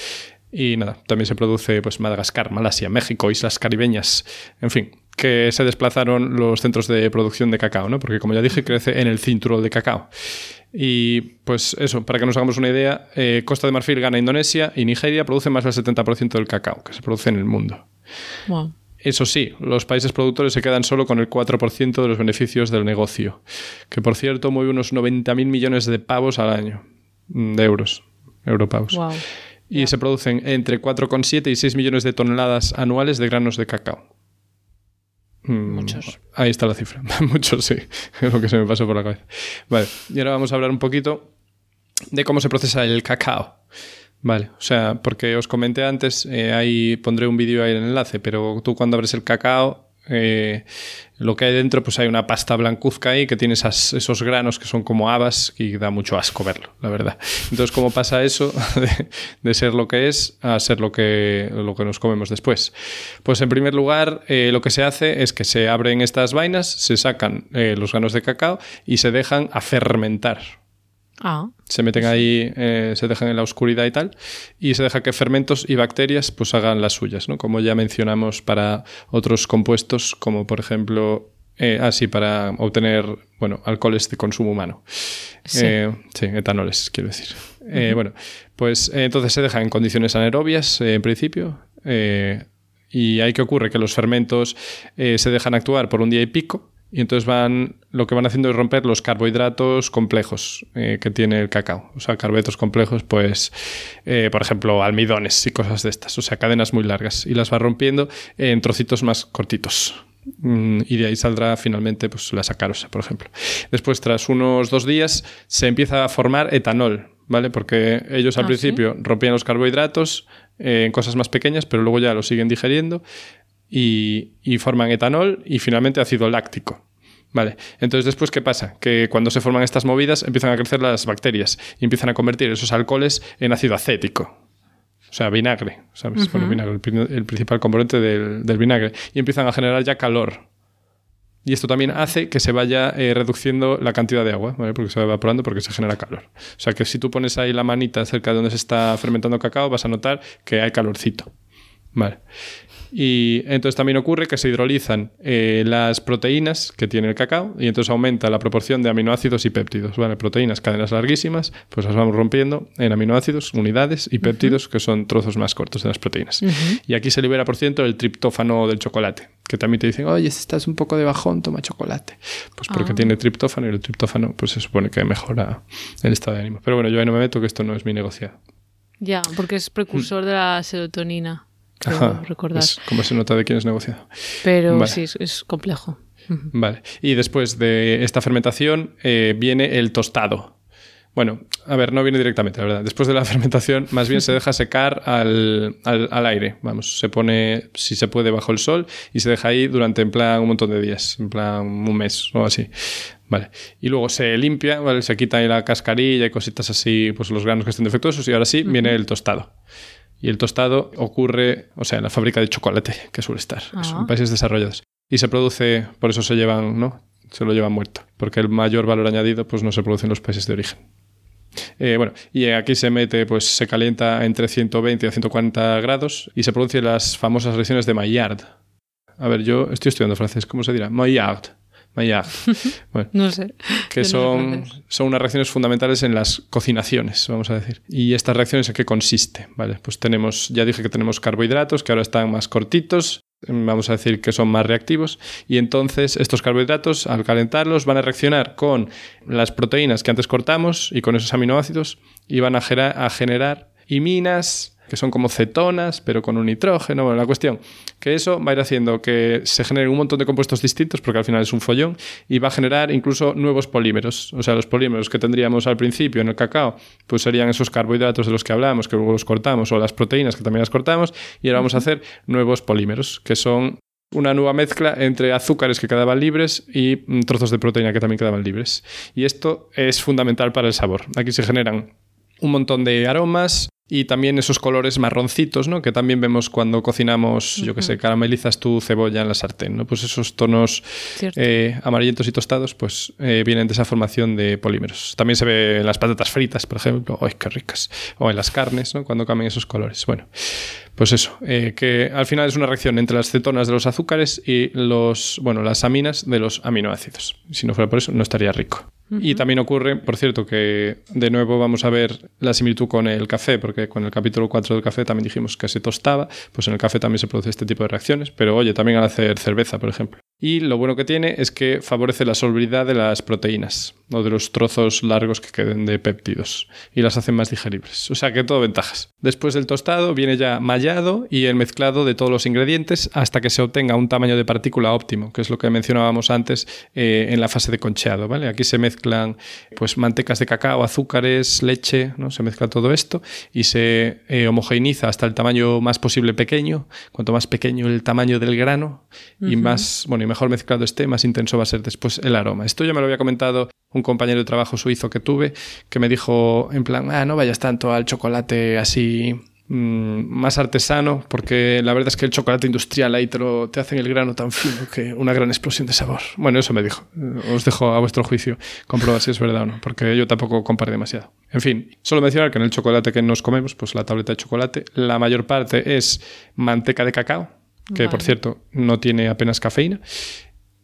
Y nada, también se produce pues Madagascar, Malasia, México, islas caribeñas, en fin, que se desplazaron los centros de producción de cacao, ¿no? Porque como ya dije, crece en el cinturón de cacao. Y pues eso, para que nos hagamos una idea, eh, Costa de Marfil, Ghana, Indonesia y Nigeria producen más del 70% del cacao que se produce en el mundo. Wow. Eso sí, los países productores se quedan solo con el 4% de los beneficios del negocio, que por cierto mueve unos 90.000 millones de pavos al año, mm, de euros, europavos. Y se producen entre 4,7 y 6 millones de toneladas anuales de granos de cacao. Mm, Muchos. Ahí está la cifra. [laughs] Muchos, sí. [laughs] Es lo que se me pasó por la cabeza. Vale, y ahora vamos a hablar un poquito de cómo se procesa el cacao. Vale, o sea, porque os comenté antes, eh, ahí pondré un vídeo ahí en el enlace, pero tú cuando abres el cacao, eh, lo que hay dentro, pues hay una pasta blancuzca ahí que tiene esos granos que son como habas y da mucho asco verlo, la verdad. Entonces, ¿cómo pasa eso [laughs] de, ser lo que es a ser lo que, lo que nos comemos después? Pues en primer lugar, eh, lo que se hace es que se abren estas vainas, se sacan los granos de cacao y se dejan a fermentar Ah. Se meten ahí, eh, se dejan en la oscuridad y tal, y se deja que fermentos y bacterias pues hagan las suyas, ¿no? Como ya mencionamos para otros compuestos, como por ejemplo, eh, así ah, para obtener, bueno, alcoholes de consumo humano. Sí, eh, etanoles, quiero decir. Bueno, pues entonces se deja en condiciones anaerobias, en principio, y ahí que ocurre que los fermentos se dejan actuar por un día y pico, y entonces van, lo que van haciendo es romper los carbohidratos complejos eh, que tiene el cacao. O sea, carbohidratos complejos, pues, eh, por ejemplo, almidones y cosas de estas. O sea, cadenas muy largas. Y las va rompiendo en trocitos más cortitos. Mm, y de ahí saldrá finalmente pues, la sacarosa, por ejemplo. Después, tras unos dos días, se empieza a formar etanol, ¿vale? Porque ellos al ah, principio rompían los carbohidratos eh, en cosas más pequeñas, pero luego ya lo siguen digeriendo y, forman etanol y finalmente ácido láctico. Vale, entonces después, ¿qué pasa? Que cuando se forman estas movidas empiezan a crecer las bacterias y empiezan a convertir esos alcoholes en ácido acético. O sea, vinagre, ¿sabes? el, principal componente del, vinagre. Y empiezan a generar ya calor. Y esto también hace que se vaya eh, reduciendo la cantidad de agua, ¿vale? Porque se va evaporando porque se genera calor. O sea que si tú pones ahí la manita cerca de donde se está fermentando cacao, vas a notar que hay calorcito. Vale. Y entonces también ocurre que se hidrolizan eh, las proteínas que tiene el cacao y entonces aumenta la proporción de aminoácidos y péptidos. Vale, proteínas, cadenas larguísimas, pues las vamos rompiendo en aminoácidos, unidades y péptidos, que son trozos más cortos de las proteínas. Y aquí se libera, por ciento, el triptófano del chocolate, que también te dicen, oye, si estás un poco de bajón, toma chocolate. Pues porque Ah. tiene triptófano y el triptófano pues se supone que mejora el estado de ánimo. Pero bueno, yo ahí no me meto, que esto no es mi negociado. Ya, porque es precursor de la serotonina. Creo Ajá, recordar. es como se nota de quién es negociado. Pero Vale. sí, es, es complejo. Vale. Y después de esta fermentación eh, viene el tostado. Bueno, a ver, no viene directamente, la verdad. Después de la [laughs] fermentación, más bien se deja secar al, al- al aire. Vamos, se pone, si se puede, bajo el sol y se deja ahí durante, en plan, un montón de días, en plan, un mes o así. Vale. Y luego se limpia, ¿vale? Se quita ahí la cascarilla y cositas así, pues los granos que estén defectuosos y ahora sí viene el tostado. Y el tostado ocurre, o sea, en la fábrica de chocolate, que suele estar, que Ah. son países desarrollados. Y se produce, por eso se llevan, ¿no? Se lo llevan muerto, porque el mayor valor añadido pues no se produce en los países de origen. Eh, bueno, y aquí se mete, pues se calienta entre 120 y 140 grados y se producen las famosas reacciones de Maillard. A ver, yo estoy estudiando francés, ¿cómo se dirá? Maillard. [laughs] Bueno, No sé. que son, son unas reacciones fundamentales en las cocinaciones, vamos a decir. ¿Y estas reacciones en qué consiste? Vale, pues tenemos, ya dije que tenemos carbohidratos que ahora están más cortitos, vamos a decir que son más reactivos, y entonces estos carbohidratos, al calentarlos, van a reaccionar con las proteínas que antes cortamos y con esos aminoácidos, y van a, a generar iminas que son como cetonas, pero con un nitrógeno. Bueno, la cuestión, que eso va a ir haciendo que se generen un montón de compuestos distintos, porque al final es un follón, y va a generar incluso nuevos polímeros. O sea, los polímeros que tendríamos al principio en el cacao, pues serían esos carbohidratos de los que hablamos, que luego los cortamos, o las proteínas que también las cortamos, y ahora vamos a hacer nuevos polímeros, que son una nueva mezcla entre azúcares que quedaban libres y mm, trozos de proteína que también quedaban libres. Y esto es fundamental para el sabor. Aquí se generan un montón de aromas y también esos colores marroncitos, ¿no? Que también vemos cuando cocinamos, yo que sé, caramelizas tu cebolla en la sartén, ¿no? Pues esos tonos eh, amarillentos y tostados, pues eh, vienen de esa formación de polímeros. También se ve en las patatas fritas, por ejemplo, ¡ay, qué ricas! O en las carnes, ¿no? Cuando cambian esos colores. Bueno, pues eso, eh, que al final es una reacción entre las cetonas de los azúcares y los, bueno, las aminas de los aminoácidos. Si no fuera por eso, no estaría rico. Y también ocurre, por cierto, que de nuevo vamos a ver la similitud con el café, porque con el capítulo 4 del café también dijimos que se tostaba, pues en el café también se produce este tipo de reacciones, pero oye, también al hacer cerveza, por ejemplo. Y lo bueno que tiene es que favorece la solubilidad de las proteínas o de los trozos largos que queden de péptidos y las hacen más digeribles. O sea que todo ventajas. Después del tostado viene ya mallado y el mezclado de todos los ingredientes hasta que se obtenga un tamaño de partícula óptimo, que es lo que mencionábamos antes eh, en la fase de concheado. ¿vale? Aquí se mezclan pues, mantecas de cacao, azúcares, leche, ¿no? se mezcla todo esto y se eh, homogeneiza hasta el tamaño más posible pequeño. Cuanto más pequeño el tamaño del grano y más, bueno, mejor mezclado esté, más intenso va a ser después el aroma. Esto ya me lo había comentado un compañero de trabajo suizo que tuve, que me dijo en plan, ah, no vayas tanto al chocolate así mm, más artesano, porque la verdad es que el chocolate industrial ahí te, lo, hacen el grano tan fino que una gran explosión de sabor. Bueno, eso me dijo. Eh, Os dejo a vuestro juicio comprobar si es verdad o no, porque yo tampoco comparé demasiado. En fin, solo mencionar que en el chocolate que nos comemos, pues la tableta de chocolate, la mayor parte es manteca de cacao, que por cierto no tiene apenas cafeína.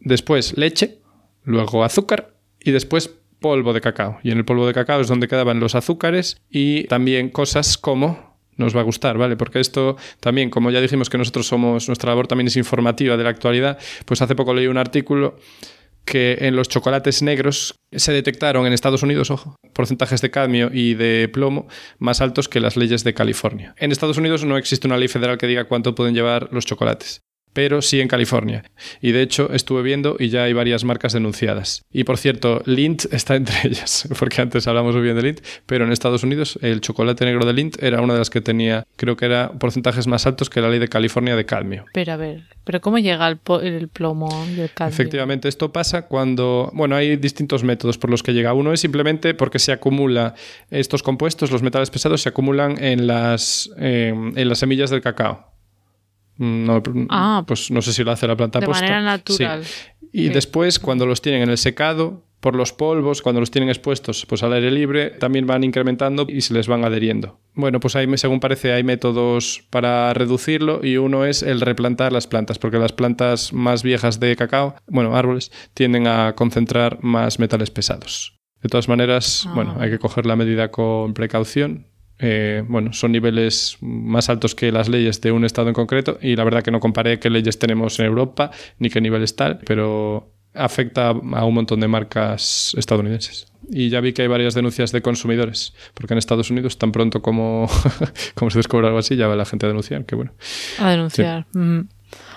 Después leche, luego azúcar y después polvo de cacao. Y en el polvo de cacao es donde quedaban los azúcares y también cosas como nos va a gustar, ¿vale? Porque esto también, como ya dijimos que nosotros somos, nuestra labor también es informativa de la actualidad, pues hace poco leí un artículo que en los chocolates negros se detectaron en Estados Unidos, ojo, porcentajes de cadmio y de plomo más altos que las leyes de California. En Estados Unidos no existe una ley federal que diga cuánto pueden llevar los chocolates pero sí en California. Y de hecho estuve viendo y ya hay varias marcas denunciadas. Y por cierto, Lindt está [laughs] entre ellas, porque antes hablamos muy bien de Lindt, pero en Estados Unidos el chocolate negro de Lindt era una de las que tenía, creo que era porcentajes más altos que la ley de California de cadmio. Pero a ver, ¿pero cómo llega el, plomo y el cadmio? Efectivamente, esto pasa cuando, bueno, hay distintos métodos por los que llega. Uno es simplemente porque se acumula estos compuestos, los metales pesados se acumulan en las, eh, en las semillas del cacao. No, Ah. pues no sé si lo hace la planta De posta. manera Sí. natural. Y después, cuando los tienen en el secado, por los polvos, cuando los tienen expuestos pues, al aire libre, también van incrementando y se les van adheriendo. Bueno, pues hay, según parece, hay métodos para reducirlo y uno es el replantar las plantas, porque las plantas más viejas de cacao, bueno, árboles, tienden a concentrar más metales pesados. De todas maneras, bueno, hay que coger la medida con precaución. Eh, bueno, son niveles más altos que las leyes de un estado en concreto y la verdad que no comparé qué leyes tenemos en Europa ni qué niveles tal, pero afecta a un montón de marcas estadounidenses. Y ya vi que hay varias denuncias de consumidores, porque en Estados Unidos tan pronto como, [laughs] como se descubre algo así, ya va la gente a denunciar, que bueno. A denunciar.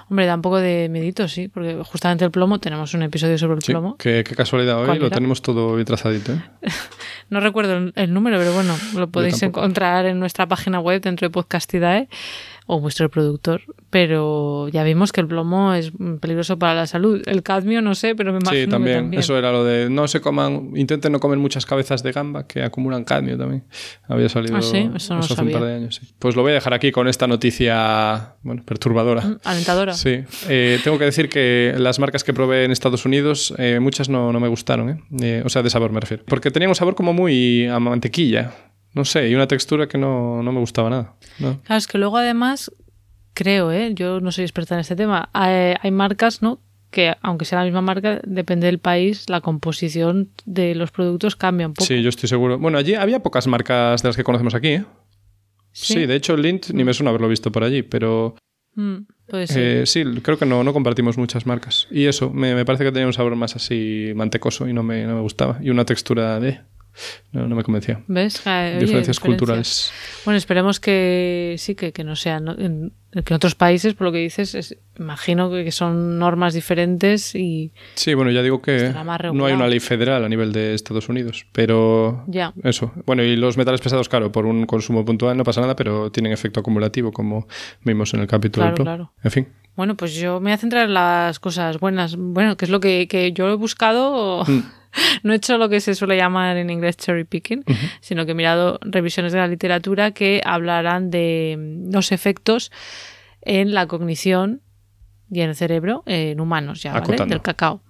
Hombre, da un poco de medito, sí, porque justamente el plomo, tenemos un episodio sobre el plomo. Qué, qué casualidad, hoy lo tenemos todo bien trazadito. ¿eh? [laughs] no recuerdo el, número, pero bueno, lo podéis encontrar en nuestra página web dentro de Podcastidae o vuestro productor, pero ya vimos que el plomo es peligroso para la salud. El cadmio no sé, pero me imagino sí, también. Eso era lo de no se coman, intenten no comer muchas cabezas de gamba que acumulan cadmio también. Había salido ¿Ah, sí? eso no hace un par de años. Pues lo voy a dejar aquí con esta noticia, bueno, perturbadora. Mm, alentadora. Sí. Eh, tengo que decir que las marcas que probé en Estados Unidos, eh, muchas no, no, me gustaron, ¿eh? ¿eh? O sea, de sabor me refiero. Porque tenían un sabor como muy a mantequilla no sé, y una textura que no, me gustaba nada. Claro, es que luego además, creo, ¿eh? yo no soy experta en este tema, hay, marcas, ¿no? que aunque sea la misma marca, depende del país, la composición de los productos cambia un poco. Sí, yo estoy seguro. Bueno, allí había pocas marcas de las que conocemos aquí, ¿eh? Sí, de hecho, Lint ni me suena haberlo visto por allí, pero... Mm, eh, sí, creo que no, no compartimos muchas marcas. Y eso, me, parece que tenía un sabor más así mantecoso y no me, no me gustaba. Y una textura de no, no me convencía. ¿Ves? diferencias culturales. Bueno, esperemos que sí, que, que no sean. En, que en otros países, por lo que dices, imagino que son normas diferentes y. Sí, bueno, ya digo que no hay una ley federal a nivel de Estados Unidos, pero. Ya. Eso. Bueno, y los metales pesados, claro, por un consumo puntual no pasa nada, pero tienen efecto acumulativo, como vimos en el capítulo claro, del Claro. En fin. Bueno, pues yo me voy a centrar en las cosas buenas. Bueno, que es lo que, que yo he buscado. Mm. [laughs] no he hecho lo que se suele llamar en inglés cherry picking, sino que he mirado revisiones de la literatura que hablarán de mm, los efectos en la cognición y en el cerebro en humanos ya, ¿vale? Del cacao.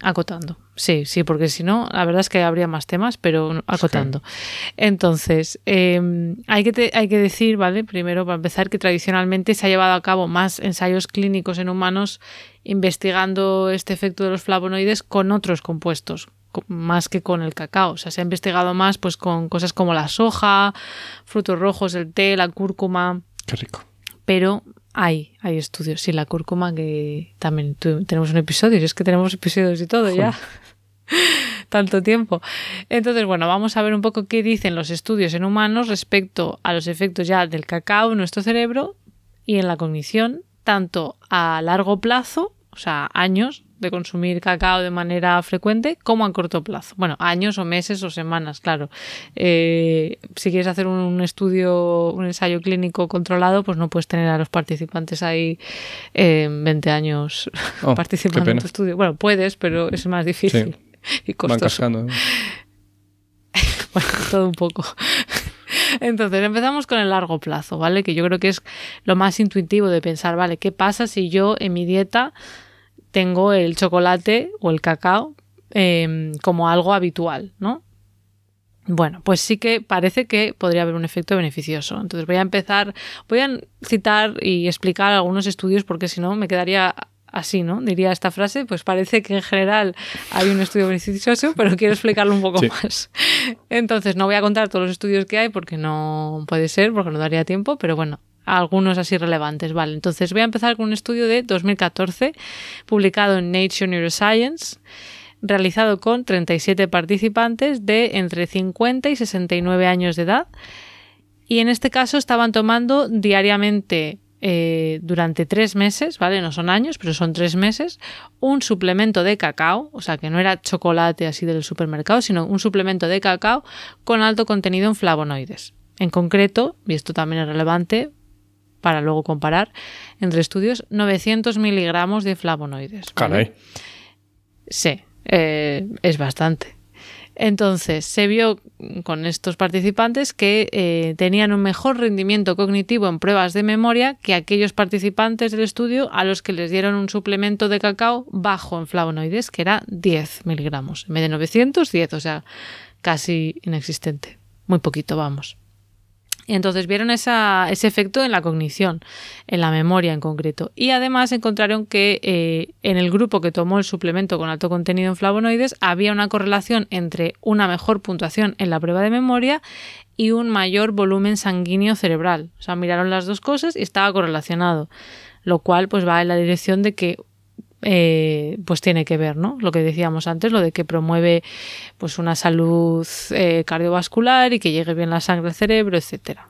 Acotando. Sí, sí, porque si no, la verdad es que habría más temas, pero acotando. Entonces, em, hay, que hay que decir, ¿vale? Primero, para empezar, que tradicionalmente se ha llevado a cabo más ensayos clínicos en humanos investigando este efecto de los flavonoides con otros compuestos, más que con el cacao. O sea, se ha investigado más pues con cosas como la soja, frutos rojos, el té, la cúrcuma. Qué rico. Pero hay, hay estudios. Sí, la cúrcuma que también tenemos un episodio. Y es que tenemos episodios y todo ya. [laughs] Tanto tiempo. Entonces, bueno, vamos a ver un poco qué dicen los estudios en humanos respecto a los efectos ya del cacao en nuestro cerebro y en la cognición, tanto a largo plazo, o sea, años, de consumir cacao de manera frecuente como a corto plazo. Bueno, años o meses o semanas, claro. Eh, si quieres hacer un estudio, un ensayo clínico controlado, pues no puedes tener a los participantes ahí eh, 20 años oh, participando en tu estudio. Bueno, puedes, pero es más difícil [laughs] y costoso. [laughs] bueno, todo un poco. Entonces empezamos con el largo plazo, ¿vale? Que yo creo que es lo más intuitivo de pensar, ¿vale? ¿Qué pasa si yo en mi dieta tengo el chocolate o el cacao em, como algo habitual, ¿no? Bueno, pues sí que parece que podría haber un efecto beneficioso. Entonces voy a empezar, voy a citar y explicar algunos estudios porque si no me quedaría así, ¿no? Diría esta frase, pues parece que en general hay un estudio beneficioso, [laughs] pero quiero explicarlo un poco más. Entonces no voy a contar todos los estudios que hay porque no puede ser, porque no daría tiempo, pero bueno, algunos así relevantes, ¿vale? Entonces voy a empezar con un estudio de 2014 publicado en Nature Neuroscience realizado con 37 participantes de entre 50 y 69 años de edad y en este caso estaban tomando diariamente eh, durante tres meses, ¿vale? No son años, pero son tres meses, un suplemento de cacao, o sea que no era chocolate así del supermercado, sino un suplemento de cacao con alto contenido en flavonoides. En concreto, y esto también es relevante para luego comparar entre estudios, 900 miligramos de flavonoides. Caray. Sí, eh, es bastante. Entonces, se vio con estos participantes que eh, tenían un mejor rendimiento cognitivo en pruebas de memoria que aquellos participantes del estudio a los que les dieron un suplemento de cacao bajo en flavonoides, que era 10 miligramos. En vez de 900, 10, o sea, casi inexistente. Muy poquito, vamos. Entonces vieron ese efecto en la cognición, en la memoria en concreto. Y además encontraron que eh, en el grupo que tomó el suplemento con alto contenido en flavonoides había una correlación entre una mejor puntuación en la prueba de memoria y un mayor volumen sanguíneo cerebral. O sea, miraron las dos cosas y estaba correlacionado. Lo cual pues va en la dirección de que eh, pues tiene que ver, ¿no? Lo que decíamos antes, lo de que promueve pues una salud eh, cardiovascular y que llegue bien la sangre al cerebro, etcétera.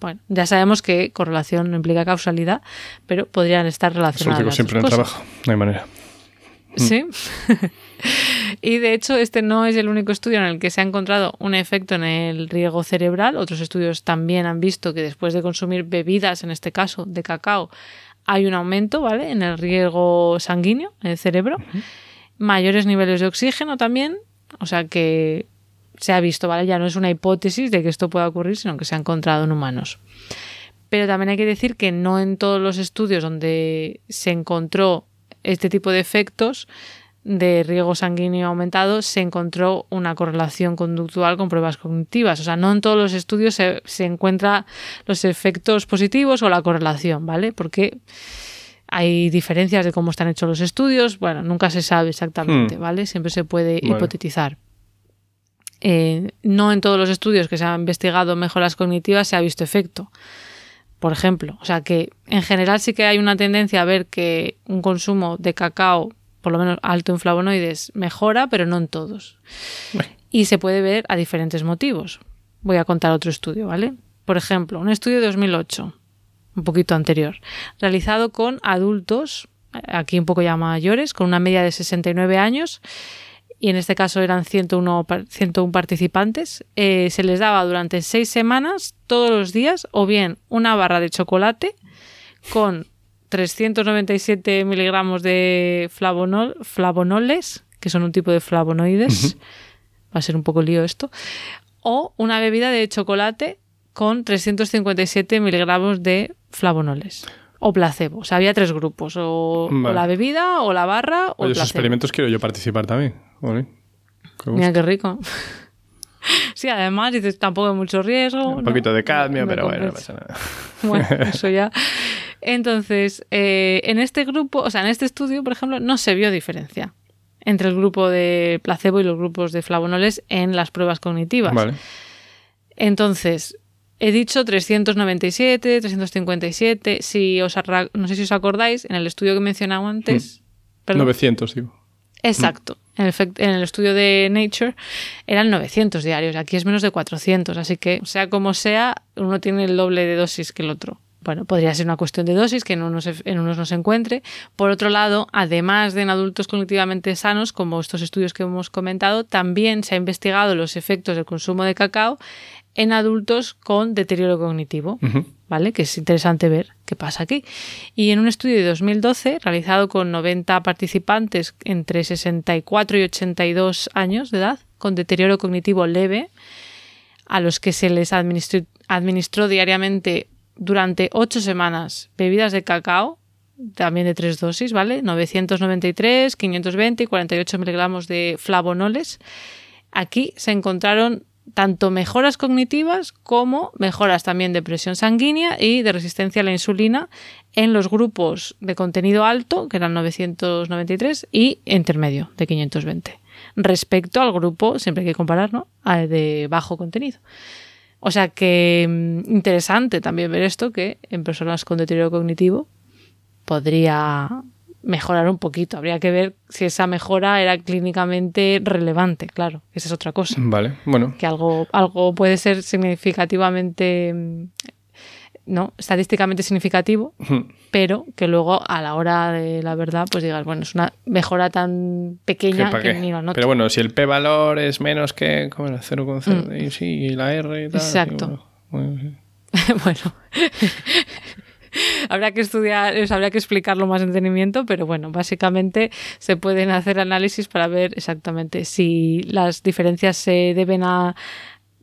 Bueno, ya sabemos que correlación no implica causalidad, pero podrían estar relacionadas. siempre en el trabajo, no hay manera. Sí. [laughs] y de hecho, este no es el único estudio en el que se ha encontrado un efecto en el riego cerebral. Otros estudios también han visto que después de consumir bebidas, en este caso de cacao, hay un aumento, ¿vale? En el riego sanguíneo, en el cerebro. Mayores niveles de oxígeno también. O sea que se ha visto, ¿vale? Ya no es una hipótesis de que esto pueda ocurrir, sino que se ha encontrado en humanos. Pero también hay que decir que no en todos los estudios donde se encontró este tipo de efectos de riego sanguíneo aumentado se encontró una correlación conductual con pruebas cognitivas. O sea, no en todos los estudios se, se encuentra los efectos positivos o la correlación, ¿vale? Porque hay diferencias de cómo están hechos los estudios. Bueno, nunca se sabe exactamente, hmm. ¿vale? Siempre se puede hipotetizar. Eh, no en todos los estudios que se han investigado mejoras cognitivas se ha visto efecto. Por ejemplo, o sea que en general sí que hay una tendencia a ver que un consumo de cacao por lo menos alto en flavonoides, mejora, pero no en todos. Y se puede ver a diferentes motivos. Voy a contar otro estudio, ¿vale? Por ejemplo, un estudio de 2008, un poquito anterior, realizado con adultos, aquí un poco ya mayores, con una media de 69 años, y en este caso eran 101, 101 participantes, eh, se les daba durante seis semanas, todos los días, o bien una barra de chocolate con 397 miligramos de flavonol, flavonoles, que son un tipo de flavonoides. Va a ser un poco lío esto. O una bebida de chocolate con 357 miligramos de flavonoles. O placebo. O sea, había tres grupos. O, la bebida, o la barra, o Oye, esos experimentos quiero yo participar también. Mira qué rico. [laughs] Sí, además dices tampoco hay mucho riesgo. Un poquito de cadmio, pero bueno, no pasa nada. Bueno, [laughs] eso ya. Entonces, eh, en este grupo, o sea, en este estudio, por ejemplo, no se vio diferencia entre el grupo de placebo y los grupos de flavonoles en las pruebas cognitivas. Vale. Entonces, he dicho 397, 357. Si os no sé si os acordáis, en el estudio que he mencionado antes. 900, hmm. digo. Exacto. En el, en el, estudio de Nature eran 900 diarios. Aquí es menos de 400. Así que, sea como sea, uno tiene el doble de dosis que el otro bueno, podría ser una cuestión de dosis que en unos, en unos no se encuentre. Por otro lado, además de en adultos cognitivamente sanos, como estos estudios que hemos comentado, también se ha investigado los efectos del consumo de cacao en adultos con deterioro cognitivo, ¿vale? Que es interesante ver qué pasa aquí. Y en un estudio de 2012, realizado con 90 participantes entre 64 y 82 años de edad, con deterioro cognitivo leve, a los que se les administró, administró diariamente durante ocho semanas bebidas de cacao, también de tres dosis, ¿vale? 993, 520 y 48 miligramos de flavonoles. Aquí se encontraron tanto mejoras cognitivas como mejoras también de presión sanguínea y de resistencia a la insulina en los grupos de contenido alto, que eran 993, y intermedio, de 520, respecto al grupo, siempre hay que comparar, ¿no? de bajo contenido. O sea que mm, interesante también ver esto, que en personas con deterioro cognitivo podría mejorar un poquito. Habría que ver si esa mejora era clínicamente relevante, claro. Esa es otra cosa. Vale, bueno. Que algo, algo puede ser significativamente mm, no estadísticamente significativo, pero que luego a la hora de la verdad, pues digas, bueno, es una mejora tan pequeña que ni lo Pero bueno, si el P valor es menos que como el 0,0 mm. y sí, y la R y tal. Exacto. [laughs] bueno. habrá que estudiar, habría que explicarlo más en detenimiento, pero bueno, básicamente se pueden hacer análisis para ver exactamente si las diferencias se deben a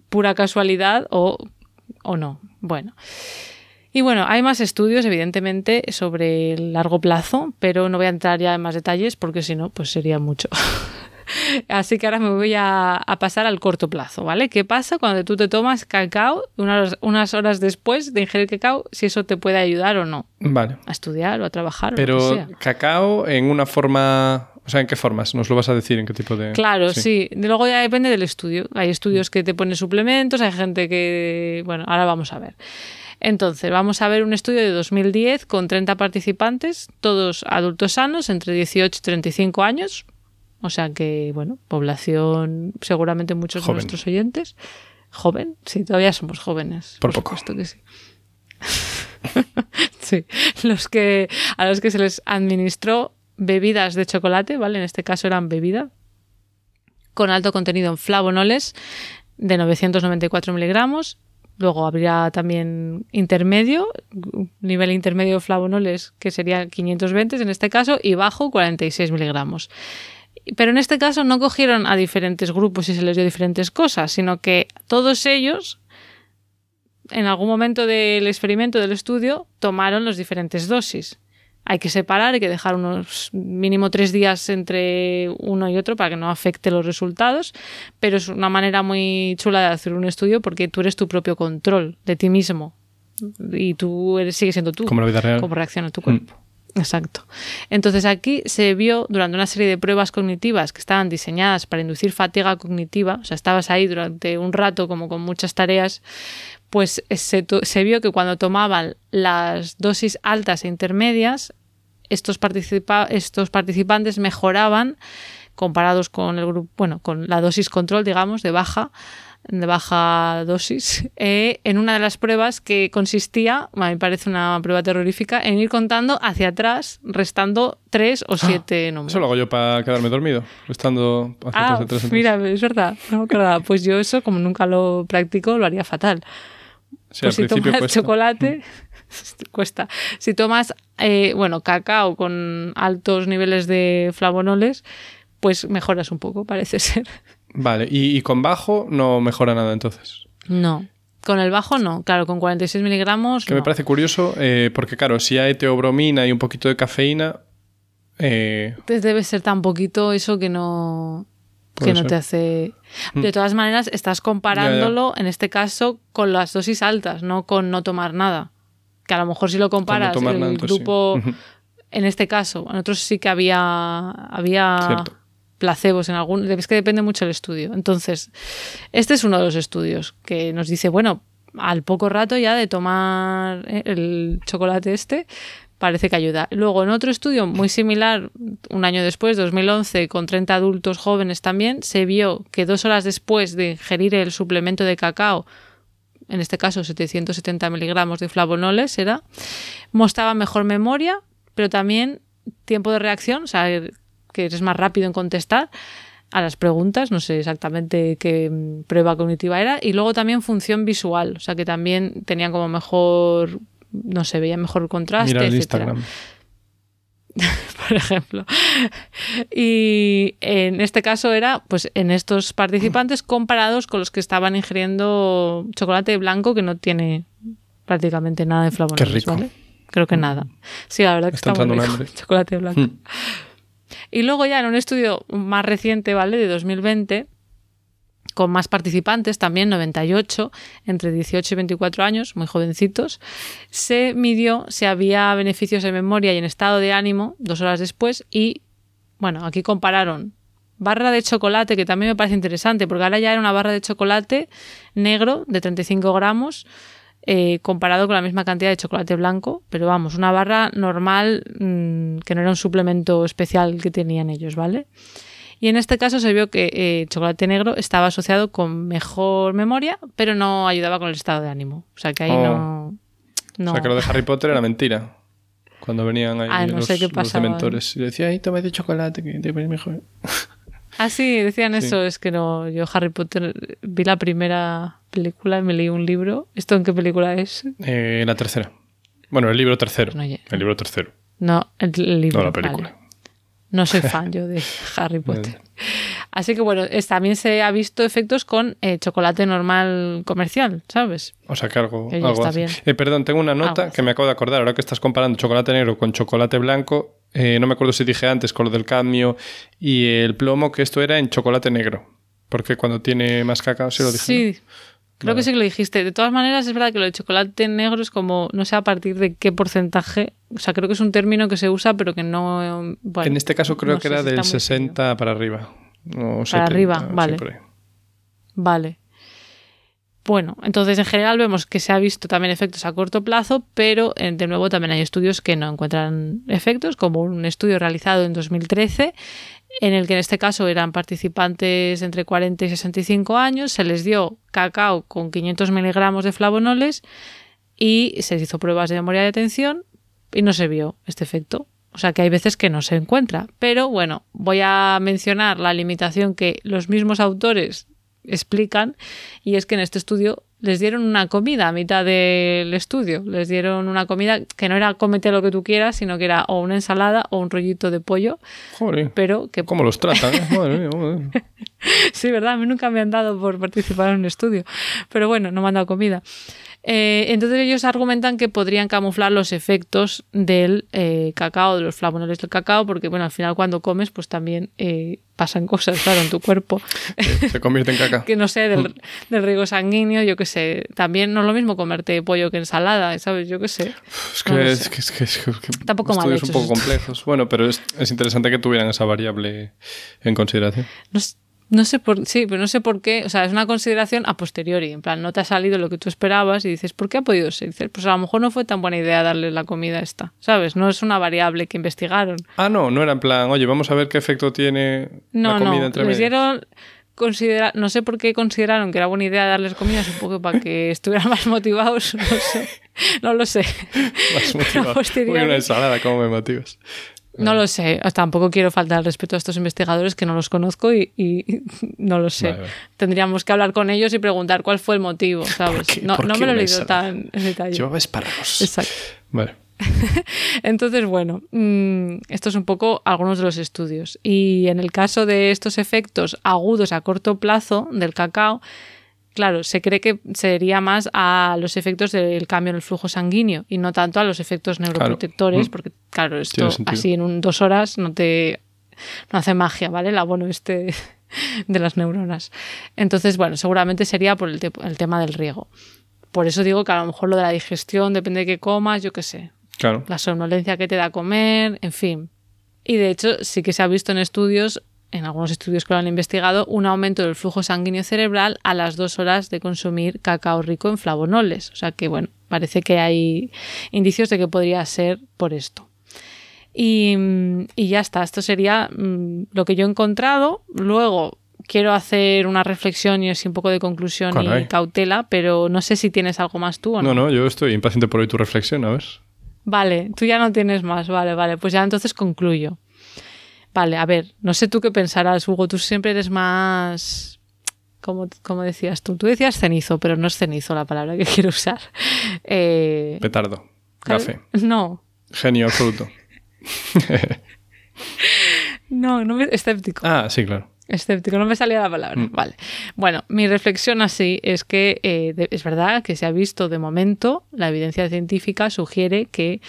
pura casualidad o, o no. Bueno. Y bueno, hay más estudios, evidentemente, sobre el largo plazo, pero no voy a entrar ya en más detalles porque si no, pues sería mucho. [laughs] Así que ahora me voy a, pasar al corto plazo, ¿vale? ¿Qué pasa cuando tú te tomas cacao unas, unas, horas después de ingerir cacao, si eso te puede ayudar o no? Vale. A estudiar o a trabajar. Pero o lo que sea. cacao en una forma... O sea, ¿en qué formas? ¿Nos lo vas a decir? ¿En qué tipo de...? Claro, sí. Luego ya depende del estudio. Hay estudios que te ponen suplementos, hay gente que... Bueno, ahora vamos a ver. Entonces, vamos a ver un estudio de 2010 con 30 participantes, todos adultos sanos, entre 18 y 35 años. O sea que, bueno, población, seguramente muchos Joven. de nuestros oyentes. Joven, sí, todavía somos jóvenes. Por Por, poco. supuesto que sí. [laughs] sí, los que, a los que se les administró bebidas de chocolate, ¿vale? En este caso eran bebida, con alto contenido en flavonoles de 994 miligramos. Luego habría también intermedio, nivel intermedio de flavonoles que sería 520 en este caso, y bajo 46 miligramos. Pero en este caso no cogieron a diferentes grupos y se les dio diferentes cosas, sino que todos ellos, en algún momento del experimento, del estudio, tomaron las diferentes dosis. Hay que separar, hay que dejar unos mínimo tres días entre uno y otro para que no afecte los resultados, pero es una manera muy chula de hacer un estudio porque tú eres tu propio control de ti mismo y tú eres, sigues siendo tú. Como la vida real. Cómo reacciona tu cuerpo. Exacto. Entonces aquí se vio durante una serie de pruebas cognitivas que estaban diseñadas para inducir fatiga cognitiva, o sea, estabas ahí durante un rato como con muchas tareas, pues se, se vio que cuando tomaban las dosis altas e intermedias, estos, participa- estos participantes mejoraban comparados con el grupo, bueno, con la dosis control, digamos, de baja, de baja dosis, [laughs] eh, en una de las pruebas que consistía, me parece una prueba terrorífica, en ir contando hacia atrás, restando tres o siete números. Eso lo hago yo para quedarme dormido, estando hacia Ah, atrás, atrás, atrás. mira, es verdad, no acordaba. Pues yo eso, como nunca lo practico, lo haría fatal. Pues si tomas cuesta. chocolate, [laughs] cuesta. Si tomas, eh, bueno, cacao con altos niveles de flavonoles, pues mejoras un poco, parece [laughs] ser. Vale, y, y con bajo no mejora nada entonces. No. Con el bajo no, claro, con 46 miligramos. Que me parece curioso, eh, porque claro, si hay teobromina y un poquito de cafeína, eh, Pues debe ser tan poquito eso que no que no ser. Mm. te hace de todas maneras estás comparándolo en este caso con las dosis altas no con no tomar nada que a lo mejor si lo comparas el nada, entonces sí. grupo en este caso en otros sí que había había Cierto. placebos en algún es que depende mucho del estudio entonces este es uno de los estudios que nos dice bueno al poco rato ya de tomar el chocolate este parece que ayuda. Luego, en otro estudio muy similar, un año después, 2011, con 30 adultos jóvenes también, se vio que dos horas después de ingerir el suplemento de cacao, en este caso 770 miligramos de flavonoles, era, mostraba mejor memoria, pero también tiempo de reacción, o sea, que eres más rápido en contestar a las preguntas, no sé exactamente qué mm, prueba cognitiva era, y luego también función visual, o sea que también tenían como mejor, no sé, veían mejor contraste, mira el etcétera Instagram. [laughs] por ejemplo. Y en este caso era, pues, en estos participantes comparados con los que estaban ingiriendo chocolate blanco que no tiene prácticamente nada de flavonoides, Qué rico. ¿vale? Creo que nada. Sí, la verdad que Está muy rico. [laughs] Chocolate blanco. Mm. Y luego ya en un estudio más reciente, ¿vale? De 2020, con más participantes, también 98, entre 18 y 24 años, muy jovencitos, se midió si había beneficios en memoria y en estado de ánimo dos horas después y, bueno, aquí compararon. Barra de chocolate, que también me parece interesante, porque ahora ya era una barra de chocolate negro de 35 gramos, eh, comparado con la misma cantidad de chocolate blanco, pero vamos, una barra normal mmm, que no era un suplemento especial que tenían ellos, ¿vale? Y en este caso se vio que eh, chocolate negro estaba asociado con mejor memoria, pero no ayudaba con el estado de ánimo. O sea que ahí Oh. no, no. O sea, que lo de Harry Potter era mentira. Cuando venían ahí Ah, no los, sé qué los dementores. Y decía, ay, toma de chocolate, que te pones mejor. Ah, sí, decían Sí. eso. Es que no, yo Harry Potter vi la primera película y me leí un libro. ¿Esto en qué película es? Eh, la tercera. Bueno, el libro tercero. No, el libro tercero. No, el, el libro. No la vale. No soy fan yo de Harry [laughs] Potter. Así que bueno, es- también se ha visto efectos con eh, chocolate normal comercial, ¿sabes? O sea que algo, está bien. Eh, perdón, tengo una nota que me acabo de acordar. Ahora que estás comparando chocolate negro con chocolate blanco, eh, no me acuerdo si dije antes con lo del cadmio y el plomo que esto era en chocolate negro. Porque cuando tiene más cacao, sí lo dije. Sí, creo Vale. que sí que lo dijiste. De todas maneras, es verdad que lo de chocolate negro es como, no sé a partir de qué porcentaje. O sea, creo que es un término que se usa, pero que no. Bueno, en este caso creo no que era si del está muy 60 para arriba. O Para 70, arriba, vale. Vale. Bueno, entonces en general vemos que se ha visto también efectos a corto plazo, pero eh, de nuevo también hay estudios que no encuentran efectos, como un estudio realizado en 2013, en el que en este caso eran participantes entre 40 y 65 años, se les dio cacao con 500 miligramos de flavonoles y se hizo pruebas de memoria de atención y no se vio este efecto. O sea que hay veces que no se encuentra. Pero bueno, voy a mencionar la limitación que los mismos autores explican y es que en este estudio les dieron una comida a mitad del estudio. Les dieron una comida que no era cómete lo que tú quieras, sino que era o una ensalada o un rollito de pollo, Joder. pero que ¿Cómo los tratan? eh? Madre mía, madre. [laughs] Sí, ¿verdad? A mí nunca me han dado por participar en un estudio. Pero bueno, no me han dado comida. Eh, entonces ellos argumentan que podrían camuflar los efectos del eh, cacao, de los flavonoles del cacao, porque bueno, al final cuando comes, pues también eh, pasan cosas, [laughs] claro, en tu cuerpo. Se convierte en caca. [laughs] que no sé, del, del riego sanguíneo, yo qué sé. También no es lo mismo comerte pollo que ensalada, ¿sabes? Yo qué sé. Es que, No es, sé. que, es que- es que- Tampoco mal un poco complejos. Bueno, pero es, es interesante que tuvieran esa variable en consideración. No, s- no sé por sí, pero no sé por qué, o sea, es una consideración a posteriori, en plan, no te ha salido lo que tú esperabas y dices, ¿por qué ha podido ser? Dices, pues a lo mejor no fue tan buena idea darle la comida esta, ¿sabes? No es una variable que investigaron. Ah, no, no era en plan, oye, vamos a ver qué efecto tiene No, la comida no, entre les dieron considera no sé por qué consideraron que era buena idea darles comida, supongo para que [laughs] estuvieran más motivados, no sé. No lo sé. Más [laughs] motivado. posteriori. Uy, una ensalada, ¿cómo me motivas? No lo sé, tampoco quiero faltar al respeto a estos investigadores que no los conozco y, y [laughs] no lo sé. Vale, vale. Tendríamos que hablar con ellos y preguntar cuál fue el motivo, ¿sabes? No, ¿Por no me lo he leído tan en detalle. Llevaba espárragos. Exacto. Vale. [laughs] Entonces, bueno, mm, esto es un poco algunos de los estudios. Y en el caso de estos efectos agudos a corto plazo del cacao, claro, se cree que sería más a los efectos del cambio en el flujo sanguíneo y no tanto a los efectos neuroprotectores, Mm. porque, claro, esto así en un, dos horas no te no hace magia, ¿vale? El abono este [laughs] de las neuronas. Entonces, bueno, seguramente sería por el, te- el tema del riego. Por eso digo que a lo mejor lo de la digestión depende de qué comas, yo qué sé, Claro. la somnolencia que te da comer, en fin. Y de hecho, sí que se ha visto en estudios, en algunos estudios que lo han investigado, un aumento del flujo sanguíneo cerebral a las dos horas de consumir cacao rico en flavonoles. O sea que, bueno, parece que hay indicios de que podría ser por esto. Y, y ya está, esto sería mm, lo que yo he encontrado. Luego quiero hacer una reflexión y así un poco de conclusión Caray. y cautela, pero no sé si tienes algo más tú o no. No, no, yo estoy impaciente por oír tu reflexión, a ver. Vale, tú ya no tienes más, vale, vale, pues ya entonces concluyo. Vale, a ver, no sé tú qué pensarás, Hugo, tú siempre eres más... Como, como decías tú, tú decías cenizo, pero no es cenizo la palabra que [laughs] quiero usar. Eh, Petardo. Gafe. No, Genio absoluto. [laughs] no, no me, escéptico. Ah, sí, claro. Escéptico, no me salía la palabra. Mm. Vale. Bueno, mi reflexión así es que eh, de- es verdad que se ha visto de momento, la evidencia científica sugiere que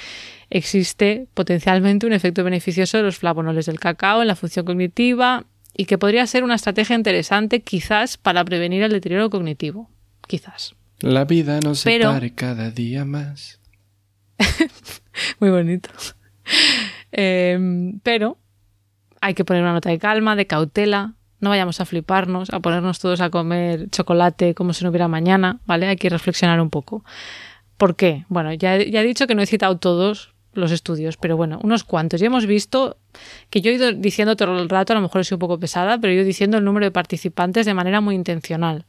existe potencialmente un efecto beneficioso de los flavonoles del cacao en la función cognitiva y que podría ser una estrategia interesante quizás para prevenir el deterioro cognitivo. Quizás. La vida nos Pero- separe cada día más. [laughs] Muy bonito. Eh, pero hay que poner una nota de calma, de cautela. No vayamos a fliparnos, a ponernos todos a comer chocolate como si no hubiera mañana, ¿vale? Hay que reflexionar un poco. ¿Por qué? Bueno, ya, ya he dicho que no he citado todos los estudios, pero bueno, unos cuantos. Ya hemos visto que yo he ido diciendo todo el rato, a lo mejor he sido un poco pesada, pero he ido diciendo el número de participantes de manera muy intencional.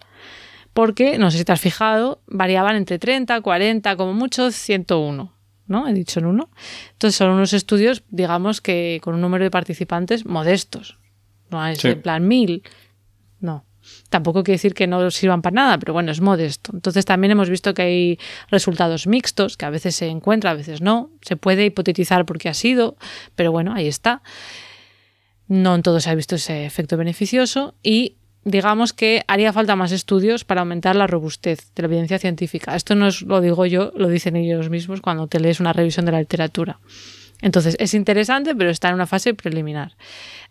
Porque, no sé si te has fijado, variaban entre 30, 40, como mucho 101. ¿no? He dicho en uno. Entonces son unos estudios, digamos que con un número de participantes modestos. No es Sí. en plan mil. Tampoco quiere decir que no sirvan para nada, pero bueno, es modesto. Entonces también hemos visto que hay resultados mixtos, que a veces se encuentra, a veces no. Se puede hipotetizar por qué ha sido, pero bueno, ahí está. No en todo se ha visto ese efecto beneficioso y digamos que haría falta más estudios para aumentar la robustez de la evidencia científica. Esto no es, lo digo yo, lo dicen ellos mismos cuando te lees una revisión de la literatura. Entonces es interesante, pero está en una fase preliminar.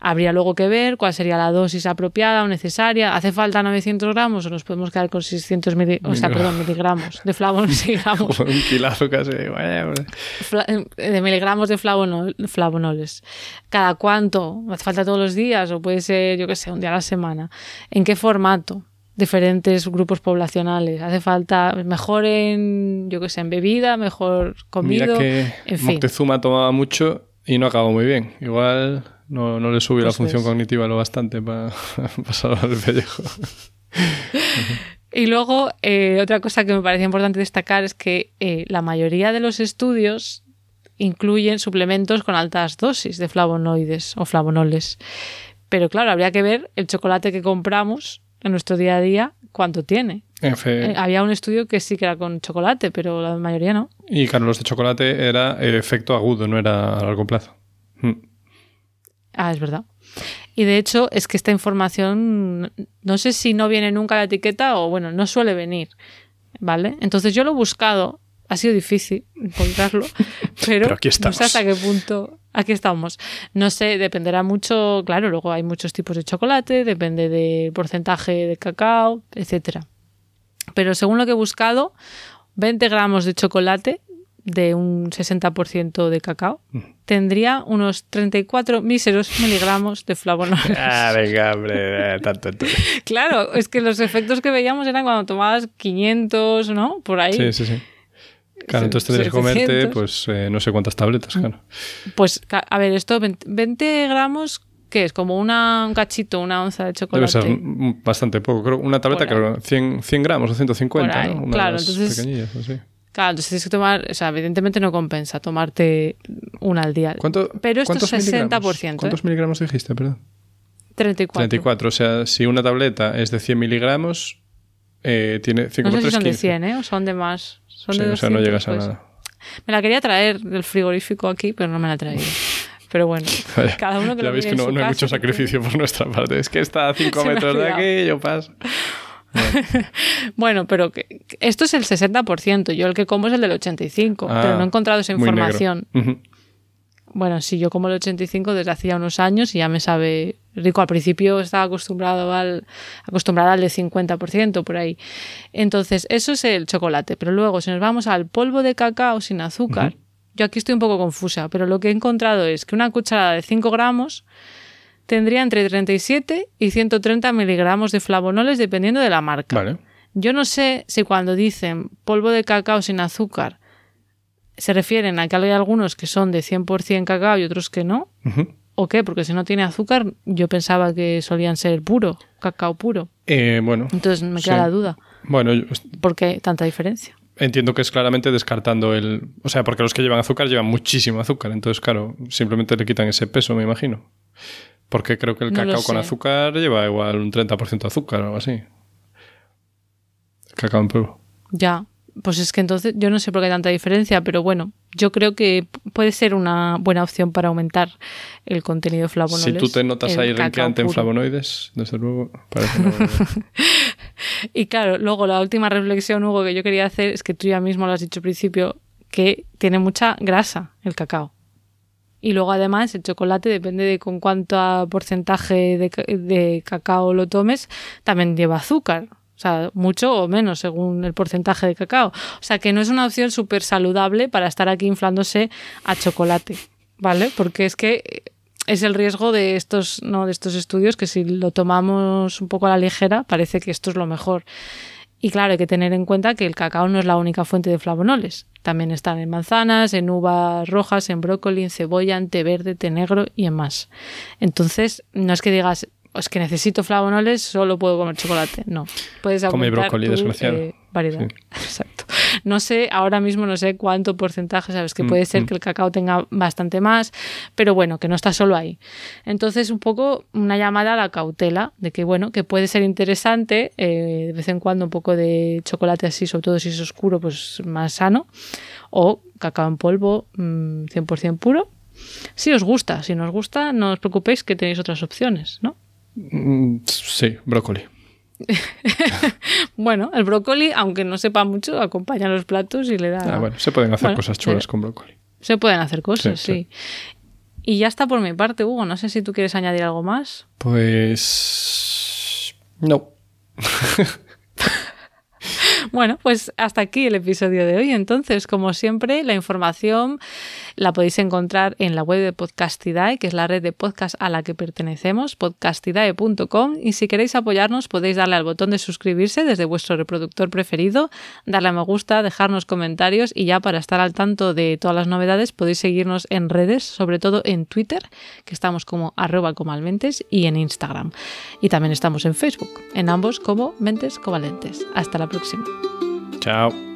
Habría luego que ver cuál sería la dosis apropiada o necesaria. ¿Hace falta 900 gramos o nos podemos quedar con 600 o sea, perdón, miligramos de flavonoles? [laughs] Un kilazo casi. de miligramos de flavonoles. ¿Cada cuánto? ¿Hace falta todos los días o puede ser, yo qué sé, un día a la semana? ¿En qué formato? Diferentes grupos poblacionales. Hace falta mejor en, yo qué sé, en bebida, mejor comido. Mira que en fin. Moctezuma tomaba mucho y no acabó muy bien. Igual no, no le subió la función cognitiva lo bastante para [laughs] pasar al pellejo. Y luego, eh, otra cosa que me parece importante destacar es que eh, la mayoría de los estudios incluyen suplementos con altas dosis de flavonoides o flavonoles. Pero claro, habría que ver el chocolate que compramos en nuestro día a día, cuánto tiene. Eh, había un estudio que sí que era con chocolate, pero la mayoría no. Y claro, los de chocolate era eh, efecto agudo, no era a largo plazo. Mm. Ah, es verdad. Y de hecho, es que esta información, no sé si no viene nunca la etiqueta o bueno, no suele venir. ¿Vale? Entonces yo lo he buscado, ha sido difícil encontrarlo, [laughs] pero, Pero aquí no sé hasta qué punto. Aquí estamos. No sé, dependerá mucho, claro, luego hay muchos tipos de chocolate, depende del porcentaje de cacao, etcétera. Pero según lo que he buscado, 20 gramos de chocolate de un 60% de cacao tendría unos 34 míseros miligramos de flavonoides. [laughs] Ah, venga, hombre, eh, tanto, tanto. Claro, es que los efectos que veíamos eran cuando tomabas 500, ¿no? Por ahí. Sí, sí, sí. Claro, entonces tendrías que comerte, 700. pues, eh, no sé cuántas tabletas, claro. Pues, a ver, esto, 20, 20 gramos, ¿qué es? Como una, un cachito, una onza de Debe chocolate. ser mm, bastante poco. Creo una tableta, creo, 100, 100 gramos o 150, Por ahí, ¿no? Una claro, de entonces- pequeñillas, así. Claro, entonces tienes que tomar, o sea, evidentemente no compensa tomarte una al día. ¿Cuánto, Pero esto es ¿cuántos 60%, miligramos? ¿Cuántos ¿eh? miligramos dijiste, perdón? 34. 34. O sea, si una tableta es de 100 miligramos, eh, tiene 5 No sé si 3, son de 15. 100, ¿eh? O son de más. Son Sí, de o sea, no 200, llegas a pues. nada. Me la quería traer del frigorífico aquí, pero no me la traído. [laughs] Pero bueno, Vaya, cada uno que ya lo veis que no, hay mucho sacrificio por nuestra parte. Es que está a 5 [laughs] Se me ha metros de aquí, yo paso. [laughs] Bueno, pero que, esto es el 60%. Yo el que como es el del 85%, Ah, pero no he encontrado esa información. Bueno, sí, yo como el 85 desde hacía unos años y ya me sabe rico. Al principio estaba acostumbrado al, acostumbrada al de 50% por ahí. Entonces, eso es el chocolate. Pero luego, si nos vamos al polvo de cacao sin azúcar, yo aquí estoy un poco confusa, pero lo que he encontrado es que una cucharada de 5 gramos tendría entre 37 y 130 miligramos de flavonoles dependiendo de la marca. Vale. Yo no sé si cuando dicen polvo de cacao sin azúcar se refieren a que hay algunos que son de 100% cacao y otros que no. O qué, porque si no tiene azúcar, yo pensaba que solían ser puro, cacao puro. Eh, bueno, Entonces me queda Sí. la duda, bueno, yo ¿por qué tanta diferencia? entiendo que es claramente descartando el... O sea, porque los que llevan azúcar llevan muchísimo azúcar. Entonces, claro, simplemente le quitan ese peso, me imagino. Porque creo que el No cacao con azúcar lleva igual un 30% de azúcar o algo así. Cacao en polvo. Ya, pues es que entonces yo no sé por qué hay tanta diferencia, pero bueno, yo creo que puede ser una buena opción para aumentar el contenido de flavonoles. Si tú te notas ahí renqueante en flavonoides, desde luego, parece una buena idea. [laughs] Y claro, luego la última reflexión, Hugo, que yo quería hacer es que tú ya mismo lo has dicho al principio, que tiene mucha grasa el cacao. Y luego además el chocolate, depende de con cuánto porcentaje de cacao lo tomes, también lleva azúcar. O sea, mucho o menos según el porcentaje de cacao. O sea, que no es una opción súper saludable para estar aquí inflándose a chocolate, ¿vale? Porque es que es el riesgo de estos, no, de estos estudios que si lo tomamos un poco a la ligera, parece que esto es lo mejor. Y claro, hay que tener en cuenta que el cacao no es la única fuente de flavonoles. También están en manzanas, en uvas rojas, en brócoli, en cebolla, en té verde, té negro y en más. Entonces, no es que digas, es que necesito flavonoles, solo puedo comer chocolate. No. Puedes Come brócoli, tu, desgraciado. eh, variedad. Sí. [laughs] Exacto. No sé, ahora mismo no sé cuánto porcentaje, sabes que puede ser que el cacao tenga bastante más, pero bueno, que no está solo ahí. Entonces, un poco una llamada a la cautela de que, bueno, que puede ser interesante eh, de vez en cuando un poco de chocolate así, sobre todo si es oscuro, pues más sano, o cacao en polvo 100% mm, puro. Si os gusta, si no os gusta, no os preocupéis que tenéis otras opciones, ¿no? Mm, sí, brócoli. [laughs] bueno, el brócoli, aunque no sepa mucho, acompaña los platos y le da. Ah, bueno, se pueden hacer cosas chulas con brócoli. Se pueden hacer cosas, sí, Y ya está por mi parte, Hugo. No sé si tú quieres añadir algo más. Pues. No. [laughs] Bueno, pues hasta aquí el episodio de hoy. Entonces, como siempre, la información la podéis encontrar en la web de Podcastidae, que es la red de podcast a la que pertenecemos, podcastidae.com. Y si queréis apoyarnos, podéis darle al botón de suscribirse desde vuestro reproductor preferido, darle a me gusta, dejarnos comentarios y ya para estar al tanto de todas las novedades podéis seguirnos en redes, sobre todo en Twitter, que estamos como arroba comalmentes, y en Instagram. Y también estamos en Facebook, en ambos como Mentes Covalentes. Hasta la próxima. Chao.